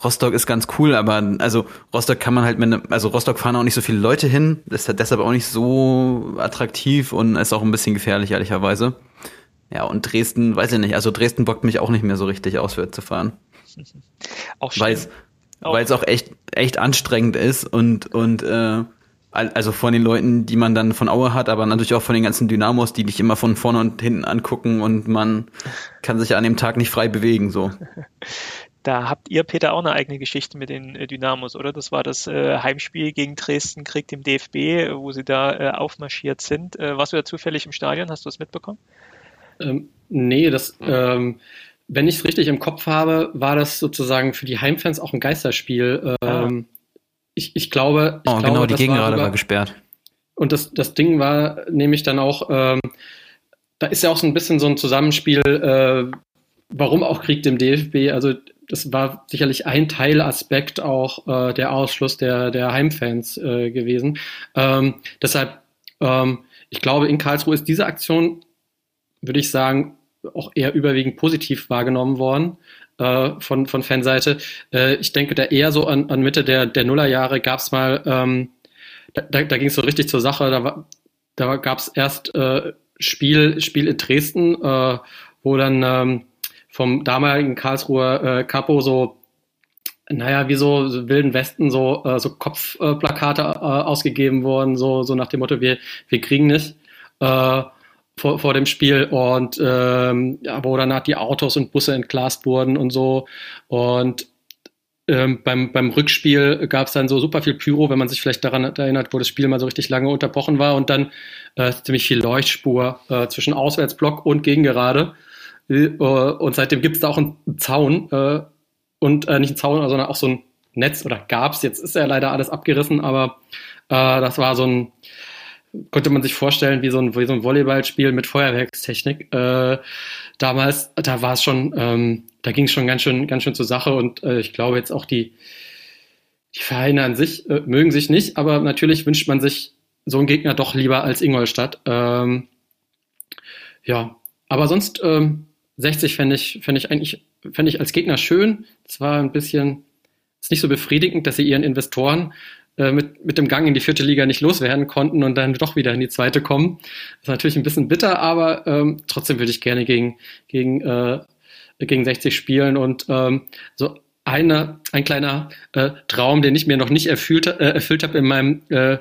Rostock ist ganz cool, aber also Rostock kann man halt mit ne, also Rostock fahren auch nicht so viele Leute hin, ist halt deshalb auch nicht so attraktiv und ist auch ein bisschen gefährlich, ehrlicherweise. Ja, und Dresden, weiß ich nicht, also Dresden bockt mich auch nicht mehr so richtig auswärts zu fahren. *laughs* Auch Weil es weil es auch echt, echt anstrengend ist und, und äh, also von den Leuten, die man dann von Aue hat, aber natürlich auch von den ganzen Dynamos, die dich immer von vorne und hinten angucken und man kann sich an dem Tag nicht frei bewegen, so. *laughs*
Da habt ihr, Peter, auch eine eigene Geschichte mit den äh, Dynamos, oder? Das war das äh, Heimspiel gegen Dresden, Krieg im DFB, wo sie da äh, aufmarschiert sind. Äh, warst du da zufällig im Stadion? Hast du das mitbekommen?
Ähm, nee, das, ähm, wenn ich es richtig im Kopf habe, war das sozusagen für die Heimfans auch ein Geisterspiel. Ähm, ah. ich, ich glaube. Ich
oh,
glaube,
genau, die Gegengerade war, war, gesperrt.
Und das, das Ding war nämlich dann auch, ähm, da ist ja auch so ein bisschen so ein Zusammenspiel, äh, warum auch Krieg im DFB. Also das war sicherlich ein Teilaspekt auch äh, der Ausschluss der, der Heimfans äh, gewesen. Ähm, deshalb, ähm, ich glaube, in Karlsruhe ist diese Aktion, würde ich sagen, auch eher überwiegend positiv wahrgenommen worden äh, von, von Fanseite. Äh, ich denke da eher so an, an Mitte der, der Nullerjahre gab es mal, ähm, da, da, ging es so richtig zur Sache, da, da gab es erst äh, Spiel, Spiel in Dresden, äh, wo dann ähm, vom damaligen Karlsruher äh, Capo so, naja, wie so, so wilden Westen, so, äh, so Kopfplakate äh, ausgegeben worden, so, so nach dem Motto, wir, wir kriegen nicht. Äh, vor, vor dem Spiel und ähm, ja, wo danach die Autos und Busse entglast wurden und so. Und ähm, beim, beim Rückspiel gab es dann so super viel Pyro, wenn man sich vielleicht daran erinnert, wo das Spiel mal so richtig lange unterbrochen war und dann äh, ziemlich viel Leuchtspur äh, zwischen Auswärtsblock und Gegengerade. Äh, und seitdem gibt es da auch einen Zaun äh, und äh, nicht einen Zaun, sondern auch so ein Netz oder gab's. Jetzt ist ja leider alles abgerissen, aber äh, das war so ein, konnte man sich vorstellen, wie so ein, wie so ein Volleyballspiel mit Feuerwerkstechnik. Äh, damals, da war es schon, ähm, da ging es schon ganz schön, ganz schön zur Sache und äh, ich glaube jetzt auch die, die Vereine an sich äh, mögen sich nicht, aber natürlich wünscht man sich so einen Gegner doch lieber als Ingolstadt. Ähm, ja, aber sonst ähm, 60 fände ich, fänd ich eigentlich fände ich als Gegner schön. Zwar ein bisschen, ist nicht so befriedigend, dass sie ihren Investoren äh, mit, mit dem Gang in die vierte Liga nicht loswerden konnten und dann doch wieder in die zweite kommen. Das ist natürlich ein bisschen bitter, aber ähm, trotzdem würde ich gerne gegen, gegen, äh, gegen 60 spielen und ähm, so eine, ein kleiner äh, Traum, den ich mir noch nicht erfüllt, äh, erfüllt habe in meinem äh,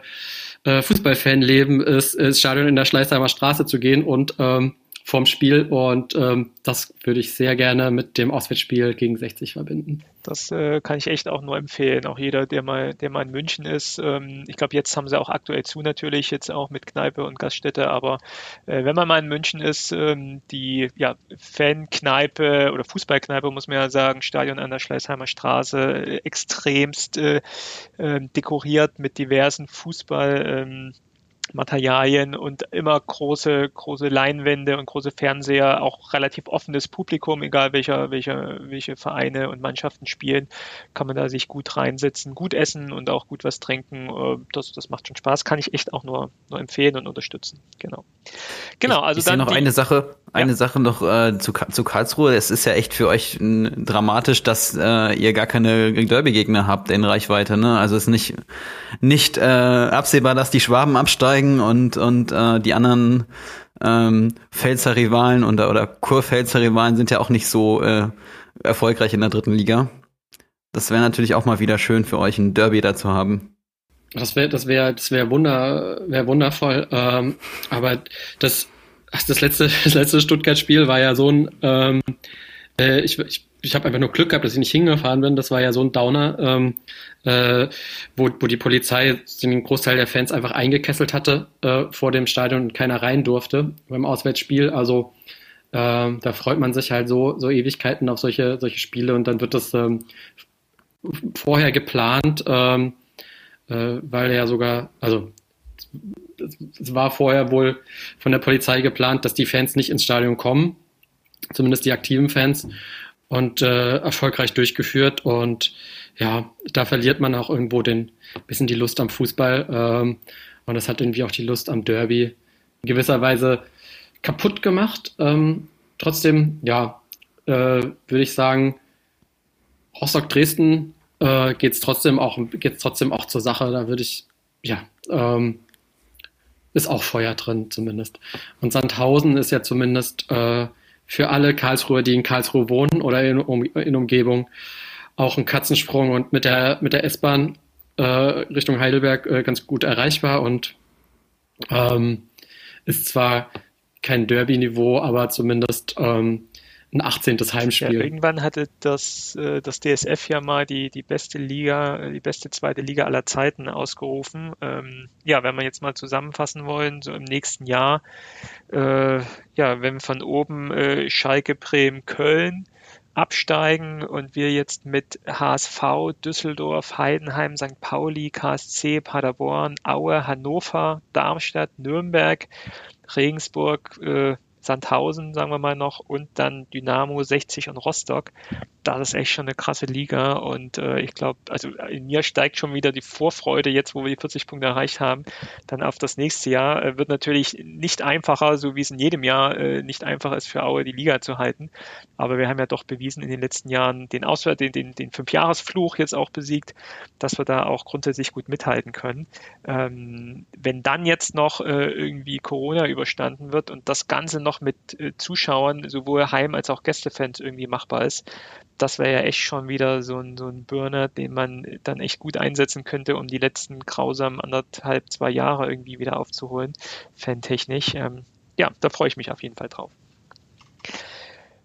äh, Fußballfanleben, ist, ist Stadion in der Schleißheimer Straße zu gehen und ähm, vorm Spiel und ähm, das würde ich sehr gerne mit dem Auswärtsspiel gegen 60 verbinden.
Das äh, kann ich echt auch nur empfehlen. Auch jeder, der mal, der mal in München ist. Ähm, ich glaube, jetzt haben sie auch aktuell zu natürlich, jetzt auch mit Kneipe und Gaststätte. Aber äh, wenn man mal in München ist, ähm, die ja, Fankneipe oder Fußballkneipe, muss man ja sagen, Stadion an der Schleißheimer Straße, äh, extremst äh, ähm, dekoriert mit diversen Fußball. Materialien und immer große, große Leinwände und große Fernseher, auch relativ offenes Publikum, egal welcher, welcher, welche Vereine und Mannschaften spielen, kann man da sich gut reinsetzen, gut essen und auch gut was trinken. Äh, das, das macht schon Spaß, kann ich echt auch nur, nur empfehlen und unterstützen. Genau.
Genau, also ich, ich dann. noch die, eine Sache, eine ja. Sache noch äh, zu, zu Karlsruhe. Es ist ja echt für euch dramatisch, dass äh, ihr gar keine Derby-Gegner habt in Reichweite. Ne? Also es ist nicht, nicht äh, absehbar, dass die Schwaben absteigen und, und äh, die anderen ähm, Pfälzer Rivalen und, oder Kurpfälzer Rivalen sind ja auch nicht so äh, erfolgreich in der dritten Liga. Das wäre natürlich auch mal wieder schön für euch, ein Derby da zu haben.
Das wäre, das wäre, das wäre wunder, wäre wundervoll. Ähm, aber das, das letzte, *laughs* das letzte Stuttgart-Spiel war ja so ein, ähm, äh, ich, ich, ich habe einfach nur Glück gehabt, dass ich nicht hingefahren bin. Das war ja so ein Downer, ähm, äh, wo, wo die Polizei den Großteil der Fans einfach eingekesselt hatte äh, vor dem Stadion und keiner rein durfte beim Auswärtsspiel. Also äh, da freut man sich halt so, so Ewigkeiten auf solche, solche Spiele und dann wird das ähm, vorher geplant. Ähm, äh, weil ja sogar, also es war vorher wohl von der Polizei geplant, dass die Fans nicht ins Stadion kommen, zumindest die aktiven Fans, und äh, erfolgreich durchgeführt. Und ja, da verliert man auch irgendwo den bisschen die Lust am Fußball. Ähm, und das hat irgendwie auch die Lust am Derby in gewisser Weise kaputt gemacht. Ähm, trotzdem, ja, äh, würde ich sagen, Rostock Dresden äh, geht es trotzdem trotzdem auch zur Sache. Da würde ich, ja, ähm, ist auch Feuer drin zumindest. Und Sandhausen ist ja zumindest äh, für alle Karlsruher, die in Karlsruhe wohnen oder in, um, in Umgebung, auch ein Katzensprung und mit der mit der S-Bahn äh, Richtung Heidelberg äh, ganz gut erreichbar und ähm, ist zwar kein Derby-Niveau, aber zumindest ähm, ein 18. Heimspiel.
Ja, irgendwann hatte das, äh, das DSF ja mal die, die beste Liga, die beste zweite Liga aller Zeiten ausgerufen. Ähm, ja, wenn wir jetzt mal zusammenfassen wollen, so im nächsten Jahr, äh, ja, wenn von oben äh, Schalke, Bremen, Köln absteigen und wir jetzt mit HSV, Düsseldorf, Heidenheim, St. Pauli, KSC, Paderborn, Aue, Hannover, Darmstadt, Nürnberg, Regensburg, äh, Sandhausen, sagen wir mal noch, und dann Dynamo 60 und Rostock. Das ist echt schon eine krasse Liga und äh, ich glaube, also in mir steigt schon wieder die Vorfreude, jetzt wo wir die 40 Punkte erreicht haben, dann auf das nächste Jahr. Äh, wird natürlich nicht einfacher, so wie es in jedem Jahr äh, nicht einfach ist für Aue die Liga zu halten. Aber wir haben ja doch bewiesen in den letzten Jahren den Auswärts, den, den, den Fünfjahresfluch jetzt auch besiegt, dass wir da auch grundsätzlich gut mithalten können. Ähm, wenn dann jetzt noch äh, irgendwie Corona überstanden wird und das Ganze noch mit äh, Zuschauern, sowohl Heim- als auch Gästefans irgendwie machbar ist, das wäre ja echt schon wieder so ein, so ein Burner, den man dann echt gut einsetzen könnte, um die letzten grausamen anderthalb, zwei Jahre irgendwie wieder aufzuholen, fantechnisch. Ähm, ja, da freue ich mich auf jeden Fall drauf.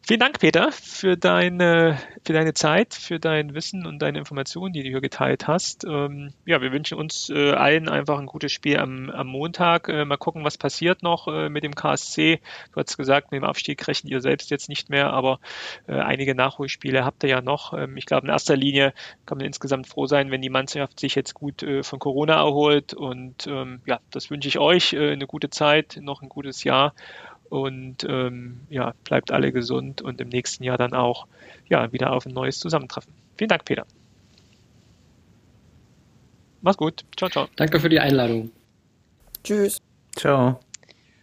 Vielen Dank, Peter, für deine, für deine Zeit, für dein Wissen und deine Informationen, die du hier geteilt hast. Ähm, ja, wir wünschen uns äh, allen einfach ein gutes Spiel am, am Montag. Äh, mal gucken, was passiert noch äh, mit dem KSC. Du hast gesagt, mit dem Abstieg rechnet ihr selbst jetzt nicht mehr, aber äh, einige Nachholspiele habt ihr ja noch. Ähm, ich glaube, in erster Linie kann man insgesamt froh sein, wenn die Mannschaft sich jetzt gut äh, von Corona erholt. Und ähm, ja, das wünsche ich euch. Äh, eine gute Zeit, noch ein gutes Jahr und ähm, ja, bleibt alle gesund und im nächsten Jahr dann auch ja, wieder auf ein neues Zusammentreffen. Vielen Dank, Peter. Mach's gut. Ciao, ciao.
Danke für die Einladung.
Tschüss. Ciao.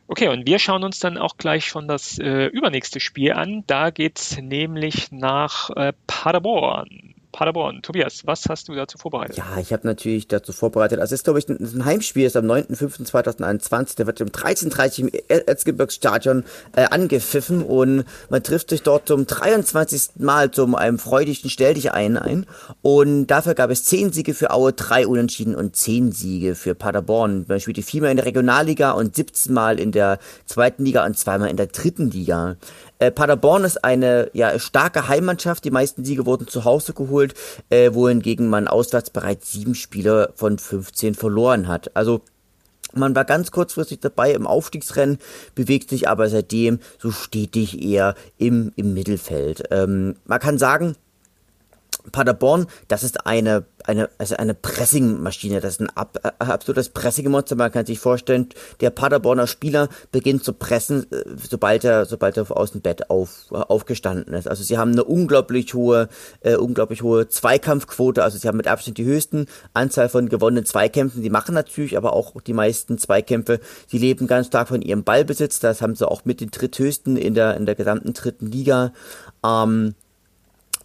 Okay, und wir schauen uns dann auch gleich schon das äh, übernächste Spiel an. Da geht's nämlich nach äh, Paderborn. Paderborn. Tobias, was hast du dazu vorbereitet?
Ja, ich habe natürlich dazu vorbereitet. Also es ist, glaube ich, ein, ein Heimspiel, ist am 9.05.2021. Der wird um 13.30 Uhr im Erzgebirgsstadion äh, angepfiffen und man trifft sich dort zum 23. Mal zum einem freudigen Stell dich ein ein. Und dafür gab es 10 Siege für Aue, 3 Unentschieden und 10 Siege für Paderborn. Man spielte viermal in der Regionalliga und 17 Mal in der zweiten Liga und zweimal in der dritten Liga. Äh, Paderborn ist eine ja, starke Heimmannschaft. Die meisten Siege wurden zu Hause geholt, äh, wohingegen man auswärts bereits sieben Spiele von 15 verloren hat. Also man war ganz kurzfristig dabei im Aufstiegsrennen, bewegt sich aber seitdem so stetig eher im, im Mittelfeld. Ähm, man kann sagen, Paderborn, das ist eine, eine, also eine Pressingmaschine, das ist ein ab, äh, absolutes Pressingmonster. Man kann sich vorstellen, der Paderborner Spieler beginnt zu pressen, äh, sobald er, sobald er aus dem Bett auf, äh, aufgestanden ist. Also sie haben eine unglaublich hohe, äh, unglaublich hohe Zweikampfquote. Also sie haben mit Abstand die höchsten Anzahl von gewonnenen Zweikämpfen. Sie machen natürlich aber auch die meisten Zweikämpfe. Sie leben ganz stark von ihrem Ballbesitz. Das haben sie auch mit den dritthöchsten in der, in der gesamten dritten Liga. Ähm,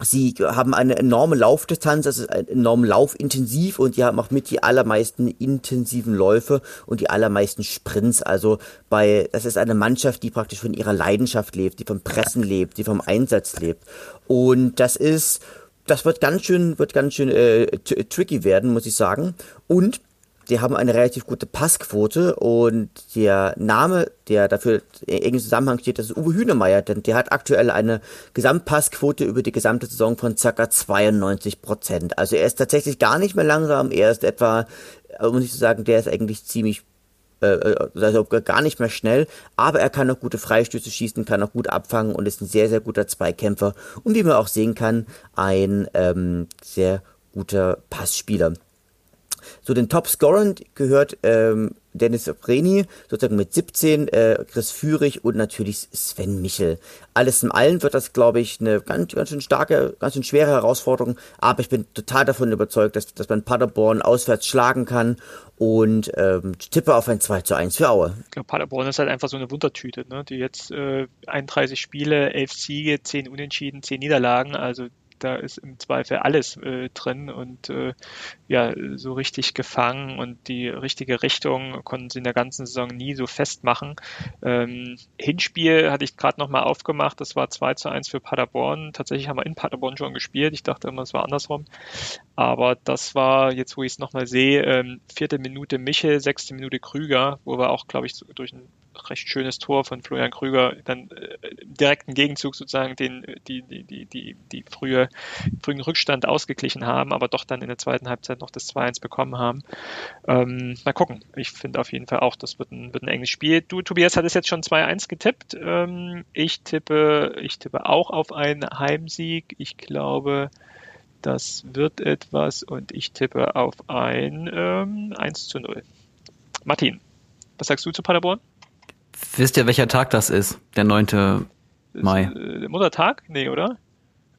Sie haben eine enorme Laufdistanz, also enorm laufintensiv und die haben auch mit die allermeisten intensiven Läufe und die allermeisten Sprints. Also bei, das ist eine Mannschaft, die praktisch von ihrer Leidenschaft lebt, die vom Pressen lebt, die vom Einsatz lebt. Und das ist, das wird ganz schön, wird ganz schön äh, tricky werden, muss ich sagen. Und die haben eine relativ gute Passquote und der Name, der dafür in engem Zusammenhang steht, das ist Uwe Hühnemeier, denn der hat aktuell eine Gesamtpassquote über die gesamte Saison von ca. 92 Prozent. Also er ist tatsächlich gar nicht mehr langsam, er ist etwa, äh, muss ich so sagen, der ist eigentlich ziemlich äh, äh, also gar nicht mehr schnell, aber er kann auch gute Freistöße schießen, kann auch gut abfangen und ist ein sehr, sehr guter Zweikämpfer und wie man auch sehen kann, ein ähm, sehr guter Passspieler. Zu den Top-Scorern gehört ähm, Dennis Vreni, sozusagen mit 17, äh, Chris Führig und natürlich Sven Michel. Alles in allem wird das, glaube ich, eine ganz, ganz schön starke, ganz schön schwere Herausforderung, aber ich bin total davon überzeugt, dass, dass man Paderborn auswärts schlagen kann und ähm, tippe auf ein 2 zu 1 für Aue.
Ich glaube, Paderborn ist halt einfach so eine Wundertüte, ne? die jetzt äh, 31 Spiele, 11 Siege, 10 Unentschieden, 10 Niederlagen, also da ist im Zweifel alles äh, drin und äh, ja, so richtig gefangen und die richtige Richtung konnten sie in der ganzen Saison nie so festmachen. Ähm, Hinspiel hatte ich gerade nochmal aufgemacht, das war 2 zu 1 für Paderborn. Tatsächlich haben wir in Paderborn schon gespielt, ich dachte immer, es war andersrum. Aber das war, jetzt wo ich es nochmal sehe, ähm, vierte Minute Michel, sechste Minute Krüger, wo wir auch, glaube ich, durch ein recht schönes Tor von Florian Krüger dann äh, direkten Gegenzug sozusagen den, die, die, die, die, die frühe, frühen Rückstand ausgeglichen haben, aber doch dann in der zweiten Halbzeit noch das 2-1 bekommen haben. Ähm, mal gucken. Ich finde auf jeden Fall auch, das wird ein, wird ein enges Spiel. Du, Tobias, hattest jetzt schon 2-1 getippt. Ähm, ich tippe, ich tippe auch auf einen Heimsieg. Ich glaube, das wird etwas und ich tippe auf ein ähm, 1 zu 0. Martin, was sagst du zu Paderborn?
Wisst ihr, welcher Tag das ist? Der 9. Mai.
Äh, Muttertag? Nee, oder?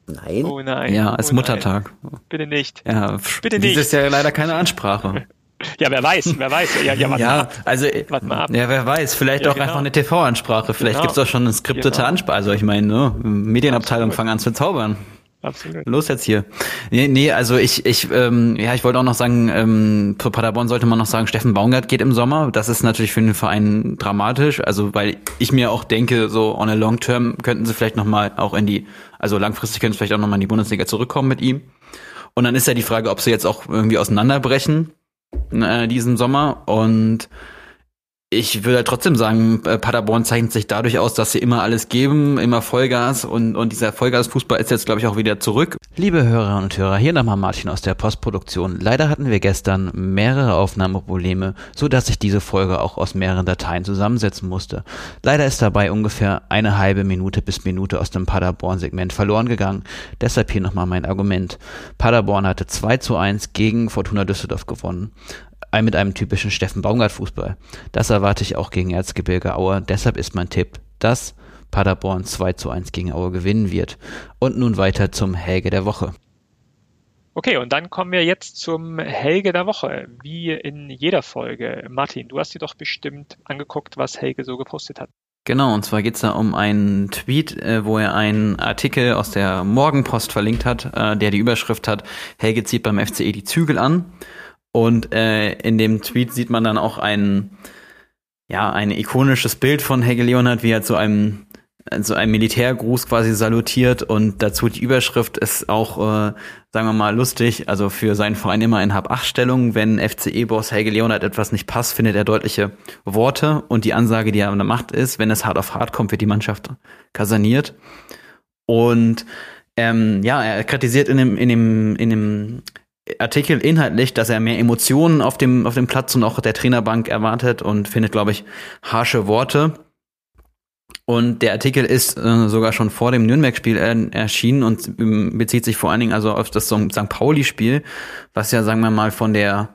Nein.
Oh nein.
Ja, ist
oh
Muttertag.
Nein. Bitte nicht.
Ja,
Bitte nicht.
Das ist ja leider keine Ansprache. *laughs*
Ja, wer weiß, wer weiß. Ja, ja, warte
ja
mal ab.
also
Warte mal ab.
ja, wer weiß, vielleicht
Ja,
auch
genau.
einfach eine TV-Ansprache. Vielleicht
Genau.
gibt's auch schon eine skriptete
Genau.
Ansprache. Also ich meine, ne, Medienabteilung fangen an zu zaubern.
Absolut.
Los jetzt hier. Nee, nee also ich, ich, ähm, ja, ich wollte auch noch sagen, ähm, für Paderborn sollte man noch sagen, Steffen Baumgart geht im Sommer. Das ist natürlich für den Verein dramatisch. Also weil ich mir auch denke, so on a long term könnten sie vielleicht noch mal auch in die, also langfristig können sie vielleicht auch noch mal in die Bundesliga zurückkommen mit ihm. Und dann ist ja die Frage, ob sie jetzt auch irgendwie auseinanderbrechen äh, diesen Sommer. Und ich würde halt trotzdem sagen, äh, Paderborn zeichnet sich dadurch aus, dass sie immer alles geben, immer Vollgas und, und dieser Vollgasfußball ist jetzt, glaube ich, auch wieder zurück. Liebe Hörerinnen und Hörer, hier nochmal Martin aus der Postproduktion. Leider hatten wir gestern mehrere Aufnahmeprobleme, so dass ich diese Folge auch aus mehreren Dateien zusammensetzen musste. Leider ist dabei ungefähr eine halbe Minute bis Minute aus dem Paderborn-Segment verloren gegangen. Deshalb hier nochmal mein Argument. Paderborn hatte 2 zu 1 gegen Fortuna Düsseldorf gewonnen mit einem typischen Steffen Baumgart Fußball. Das erwarte ich auch gegen Erzgebirge Aue. Deshalb ist mein Tipp, dass Paderborn 2 zu 1 gegen Aue gewinnen wird. Und nun weiter zum Helge der Woche.
Okay, und dann kommen wir jetzt zum Helge der Woche, wie in jeder Folge. Martin, du hast dir doch bestimmt angeguckt, was Helge so gepostet hat.
Genau, und zwar geht's da um einen Tweet, äh, wo er einen Artikel aus der Morgenpost verlinkt hat, äh, der die Überschrift hat, Helge zieht beim FCE die Zügel an. Und äh, in dem Tweet sieht man dann auch ein, ja, ein ikonisches Bild von Helge Leonhardt, wie er zu einem so ein Militärgruß quasi salutiert und dazu die Überschrift ist auch, äh, sagen wir mal, lustig. Also für seinen Verein immer in Hab-Acht-Stellung. Wenn FCE-Boss Helge Leonard etwas nicht passt, findet er deutliche Worte und die Ansage, die er an der Macht ist, wenn es hart auf hart kommt, wird die Mannschaft kaserniert. Und ähm, ja, er kritisiert in dem, in dem, in dem Artikel inhaltlich, dass er mehr Emotionen auf dem, auf dem Platz und auch der Trainerbank erwartet und findet, glaube ich, harsche Worte. Und der Artikel ist äh, sogar schon vor dem Nürnberg-Spiel er erschienen und ähm, bezieht sich vor allen Dingen also auf das St. Pauli-Spiel, was ja, sagen wir mal, von der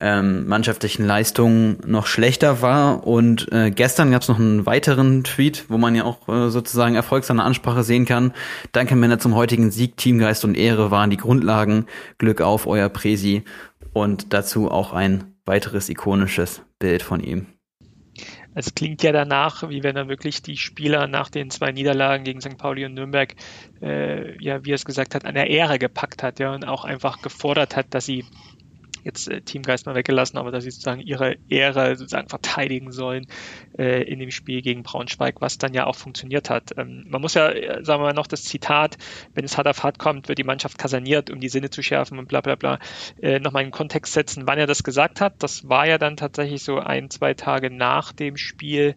ähm, mannschaftlichen Leistung noch schlechter war. Und äh, gestern gab es noch einen weiteren Tweet, wo man ja auch äh, sozusagen Erfolg seiner Ansprache sehen kann. Danke Männer zum heutigen Sieg, Teamgeist und Ehre waren die Grundlagen. Glück auf, euer Presi. Und dazu auch ein weiteres ikonisches Bild von ihm.
Es klingt ja danach, wie wenn er wirklich die Spieler nach den zwei Niederlagen gegen St. Pauli und Nürnberg, äh, ja, wie er es gesagt hat, an der Ehre gepackt hat, ja, und auch einfach gefordert hat, dass sie jetzt äh, Teamgeist mal weggelassen, aber dass sie sozusagen ihre Ehre sozusagen verteidigen sollen äh, in dem Spiel gegen Braunschweig, was dann ja auch funktioniert hat. Ähm, man muss ja, äh, sagen wir mal noch das Zitat, wenn es hart auf hart kommt, wird die Mannschaft kaserniert, um die Sinne zu schärfen und bla bla bla, äh, nochmal in den Kontext setzen, wann er das gesagt hat. Das war ja dann tatsächlich so ein, zwei Tage nach dem Spiel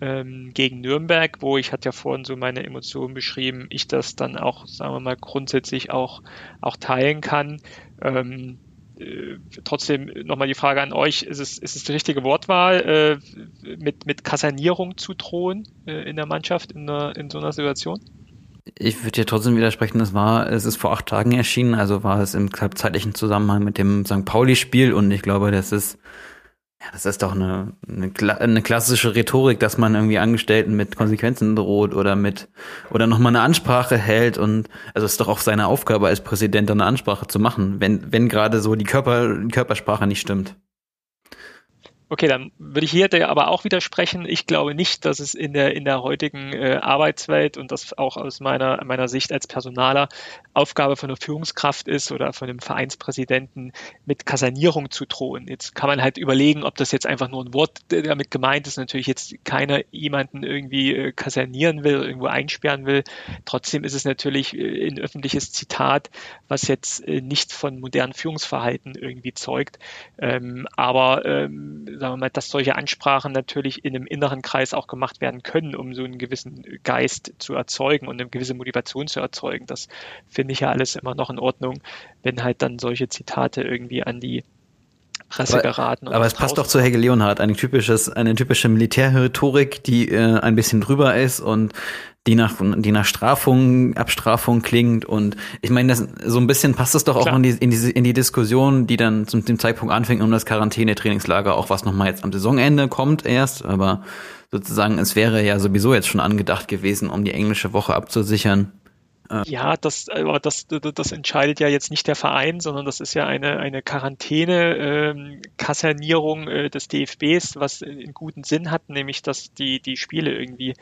ähm, gegen Nürnberg, wo ich hatte ja vorhin so meine Emotionen beschrieben, ich das dann auch, sagen wir mal, grundsätzlich auch, auch teilen kann. Ähm, äh, trotzdem nochmal die Frage an euch, ist es, ist es die richtige Wortwahl, äh, mit, mit Kasernierung zu drohen äh, in der Mannschaft in, einer, in so einer Situation?
Ich würde dir trotzdem widersprechen, es war, es ist vor acht Tagen erschienen, also war es im zeitlichen Zusammenhang mit dem St. Pauli-Spiel und ich glaube, das ist ja, das ist doch eine, eine, eine, klassische Rhetorik, dass man irgendwie Angestellten mit Konsequenzen droht oder mit oder nochmal eine Ansprache hält und also ist doch auch seine Aufgabe als Präsident eine Ansprache zu machen, wenn wenn gerade so die Körper die Körpersprache nicht stimmt.
Okay, dann würde ich hier aber auch widersprechen. Ich glaube nicht, dass es in der, in der heutigen äh, Arbeitswelt und das auch aus meiner, meiner Sicht als Personaler Aufgabe von einer Führungskraft ist oder von einem Vereinspräsidenten mit Kasernierung zu drohen. Jetzt kann man halt überlegen, ob das jetzt einfach nur ein Wort damit gemeint ist. Natürlich jetzt keiner jemanden irgendwie äh, kasernieren will, irgendwo einsperren will. Trotzdem ist es natürlich äh, ein öffentliches Zitat, was jetzt äh, nicht von modernen Führungsverhalten irgendwie zeugt. Ähm, aber ähm, sagen wir mal, dass solche Ansprachen natürlich in einem inneren Kreis auch gemacht werden können, um so einen gewissen Geist zu erzeugen und eine gewisse Motivation zu erzeugen. Das finde ich ja alles immer noch in Ordnung, wenn halt dann solche Zitate irgendwie an die Presse
aber,
geraten.
Aber es passt doch zu Helge Leonhardt, eine, typisches, eine typische Militärrhetorik, die äh, ein bisschen drüber ist und die nach, die nach Strafung, Abstrafung klingt. Und ich meine, das, so ein bisschen passt das doch auch in die, in, die, in die Diskussion, die dann zum dem Zeitpunkt anfängt um das Quarantäne-Trainingslager, auch was nochmal jetzt am Saisonende kommt erst. Aber sozusagen, es wäre ja sowieso jetzt schon angedacht gewesen, um die englische Woche abzusichern.
Ja, das, aber das, das entscheidet ja jetzt nicht der Verein, sondern das ist ja eine, eine Quarantäne-Kasernierung ähm, äh, des DFBs, was einen guten Sinn hat, nämlich dass die, die Spiele irgendwie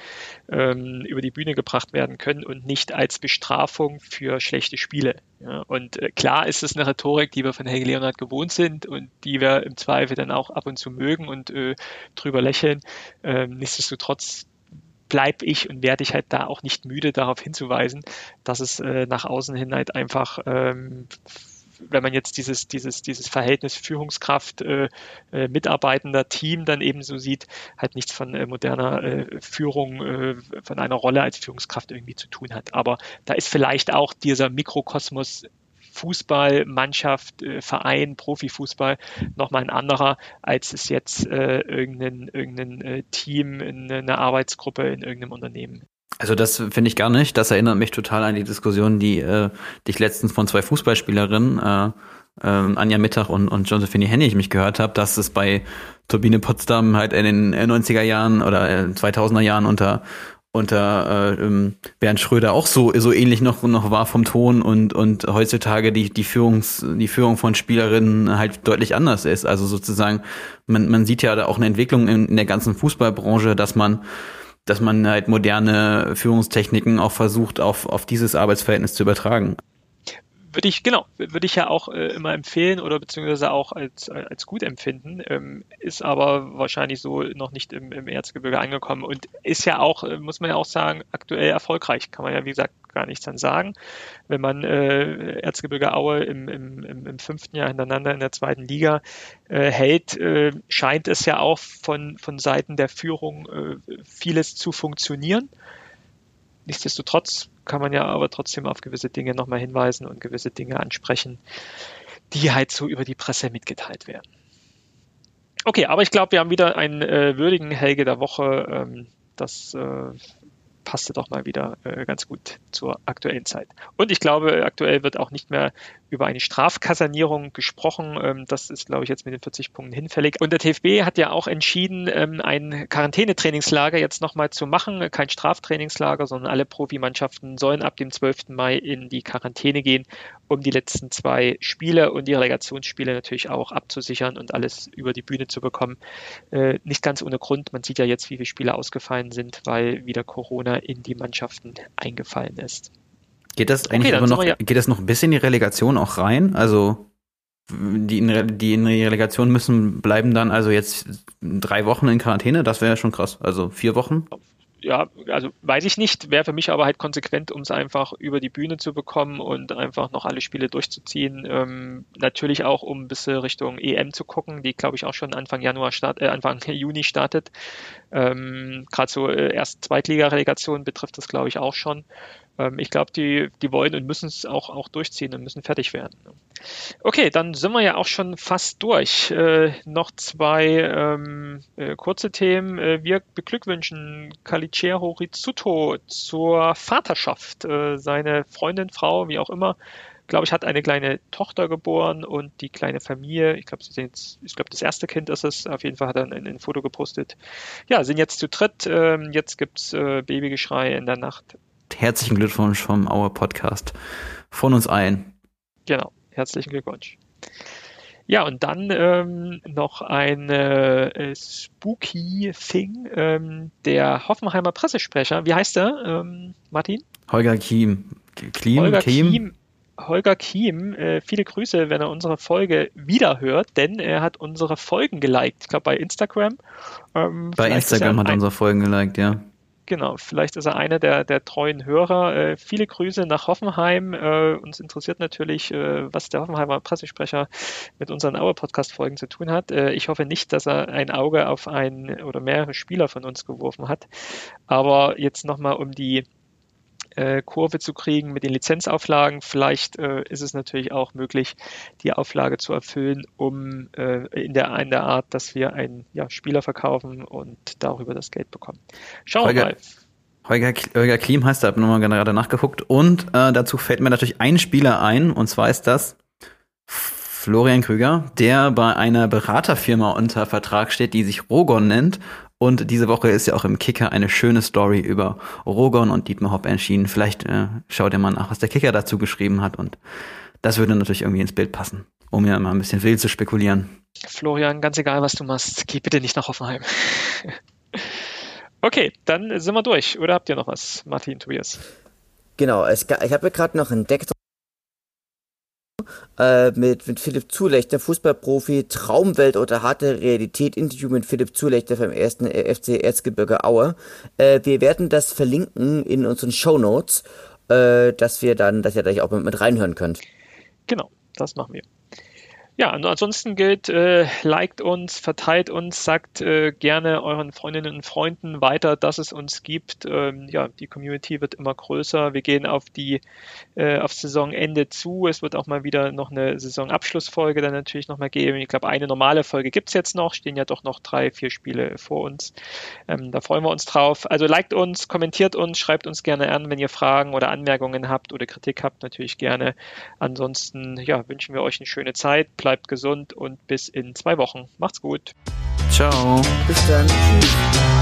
ähm, über die Bühne gebracht werden können und nicht als Bestrafung für schlechte Spiele. Ja, und äh, klar ist es eine Rhetorik, die wir von Helge Leonard gewohnt sind und die wir im Zweifel dann auch ab und zu mögen und äh, drüber lächeln. Ähm, nichtsdestotrotz bleibe ich und werde ich halt da auch nicht müde, darauf hinzuweisen, dass es äh, nach außen hin halt einfach ähm, wenn man jetzt dieses, dieses, dieses Verhältnis Führungskraft, äh, äh, mitarbeitender Team dann eben so sieht, halt nichts von äh, moderner äh, Führung, äh, von einer Rolle als Führungskraft irgendwie zu tun hat. Aber da ist vielleicht auch dieser Mikrokosmos Fußball, Mannschaft, äh, Verein, Profifußball nochmal ein anderer, als es jetzt äh, irgendein, irgendein äh, Team, in, eine Arbeitsgruppe in irgendeinem Unternehmen.
Also das finde ich gar nicht. Das erinnert mich total an die Diskussion, die, äh, ich letztens von zwei Fußballspielerinnen, äh, äh, Anja Mittag und, und Josephine Hennig mich gehört habe, dass es bei Turbine Potsdam halt in den 90er Jahren oder 2000er Jahren unter unter äh, ähm, Bernd Schröder auch so so ähnlich noch noch war vom Ton und und heutzutage die die Führungs die Führung von Spielerinnen halt deutlich anders ist. Also sozusagen man man sieht ja da auch eine Entwicklung in, in der ganzen Fußballbranche, dass man dass man halt moderne Führungstechniken auch versucht auf auf dieses Arbeitsverhältnis zu übertragen
würde ich, genau, würde ich ja auch äh, immer empfehlen oder beziehungsweise auch als, als gut empfinden, ähm, ist aber wahrscheinlich so noch nicht im, im Erzgebirge angekommen und ist ja auch, äh, muss man ja auch sagen, aktuell erfolgreich, kann man ja wie gesagt gar nichts dann sagen. Wenn man äh, Erzgebirge Aue im, im, im, im fünften Jahr hintereinander in der zweiten Liga äh, hält, äh, scheint es ja auch von, von Seiten der Führung äh, vieles zu funktionieren. Nichtsdestotrotz kann man ja aber trotzdem auf gewisse Dinge nochmal hinweisen und gewisse Dinge ansprechen, die halt so über die Presse mitgeteilt werden. Okay, aber ich glaube, wir haben wieder einen äh, würdigen Helge der Woche. Ähm, das äh, passte doch mal wieder äh, ganz gut zur aktuellen Zeit. Und ich glaube, aktuell wird auch nicht mehr über eine Strafkassanierung gesprochen. Ähm, das ist, glaube ich, jetzt mit den 40 Punkten hinfällig. Und der TFB hat ja auch entschieden, ähm, ein Quarantänetrainingslager jetzt nochmal zu machen. Kein Straftrainingslager, sondern alle Profimannschaften sollen ab dem 12. Mai in die Quarantäne gehen, um die letzten zwei Spiele und die Relegationsspiele natürlich auch abzusichern und alles über die Bühne zu bekommen. Äh, nicht ganz ohne Grund. Man sieht ja jetzt, wie viele Spiele ausgefallen sind, weil wieder Corona in die Mannschaften eingefallen ist.
Geht das eigentlich okay, aber noch, ja geht das noch ein bisschen in die Relegation auch rein? Also die in, die in Relegation müssen bleiben dann also jetzt drei Wochen in Quarantäne, das wäre ja schon krass. Also vier Wochen?
ja, also weiß ich nicht, wäre für mich aber halt konsequent, um es einfach über die Bühne zu bekommen und einfach noch alle Spiele durchzuziehen. Ähm, natürlich auch, um ein bisschen Richtung EM zu gucken, die glaube ich auch schon Anfang Januar start, äh, Anfang *laughs* Juni startet. Ähm, Gerade so äh, erst Zweitliga-Relegation betrifft das glaube ich auch schon. Ähm, ich glaube, die, die wollen und müssen es auch, auch durchziehen und müssen fertig werden. Okay, dann sind wir ja auch schon fast durch. Äh, noch zwei ähm, äh, kurze Themen. Äh, wir beglückwünschen Calicero Rizzuto zur Vaterschaft. Äh, seine Freundin, Frau, wie auch immer, glaube ich, hat eine kleine Tochter geboren und die kleine Familie, ich glaube, sie sind jetzt, ich glaube, das erste Kind ist es, auf jeden Fall hat er ein, ein Foto gepostet. Ja, sind jetzt zu dritt, ähm, jetzt gibt's äh, Babygeschrei in der Nacht
herzlichen Glückwunsch vom Our Podcast von uns allen.
Genau, herzlichen Glückwunsch. Ja, und dann ähm, noch ein äh, spooky Thing. Ähm, der Hoffenheimer Pressesprecher, wie heißt er, ähm, Martin?
Holger Kiem.
Klim, Holger Kiem. Kiem. Holger Kiem, äh, viele Grüße, wenn er unsere Folge wiederhört, denn er hat unsere Folgen geliked. Ich glaube bei Instagram.
Ähm, bei Instagram hat er unsere Folgen geliked, ja.
Genau, vielleicht ist er einer der, der treuen Hörer. Äh, viele Grüße nach Hoffenheim. Äh, uns interessiert natürlich, äh, was der Hoffenheimer Pressesprecher mit unseren Auer-Podcast-Folgen zu tun hat. Äh, ich hoffe nicht, dass er ein Auge auf einen oder mehrere Spieler von uns geworfen hat. Aber jetzt nochmal um die äh, Kurve zu kriegen mit den Lizenzauflagen. Vielleicht äh, ist es natürlich auch möglich, die Auflage zu erfüllen, um äh, in, der, in der Art, dass wir einen ja, Spieler verkaufen und darüber das Geld bekommen. Schauen wir mal.
Holger, Holger Klim heißt, da habe nochmal gerade nachgeguckt. Und äh, dazu fällt mir natürlich ein Spieler ein, und zwar ist das Florian Krüger, der bei einer Beraterfirma unter Vertrag steht, die sich Rogon nennt und diese Woche ist ja auch im Kicker eine schöne Story über Rogon und Dietmar Hopp erschienen. Vielleicht äh, schaut ihr mal nach, was der Kicker dazu geschrieben hat. Und das würde natürlich irgendwie ins Bild passen, um ja mal ein bisschen wild zu spekulieren.
Florian, ganz egal, was du machst, geh bitte nicht nach Hoffenheim. *laughs* okay, dann sind wir durch. Oder habt ihr noch was, Martin, Tobias?
Genau, es, ich habe gerade noch entdeckt, äh, mit, mit Philipp Zulechter, Fußballprofi, Traumwelt oder harte Realität, Interview mit Philipp Zulechter vom ersten äh, FC Erzgebirge Aue. Äh, wir werden das verlinken in unseren Show Notes, äh, dass wir dann, dass ihr da auch mit, mit reinhören könnt.
Genau, das machen wir. Ja, ansonsten gilt, äh, liked uns, verteilt uns, sagt äh, gerne euren Freundinnen und Freunden weiter, dass es uns gibt. Ähm, ja, die Community wird immer größer. Wir gehen auf die äh, auf Saisonende zu. Es wird auch mal wieder noch eine Saisonabschlussfolge dann natürlich nochmal geben. Ich glaube, eine normale Folge gibt's jetzt noch. Stehen ja doch noch drei, vier Spiele vor uns. Ähm, da freuen wir uns drauf. Also liked uns, kommentiert uns, schreibt uns gerne an, wenn ihr Fragen oder Anmerkungen habt oder Kritik habt, natürlich gerne. Ansonsten ja, wünschen wir euch eine schöne Zeit. Bleibt bleibt gesund und bis in zwei Wochen. Macht's gut.
Ciao.
Bis dann. Tschüss.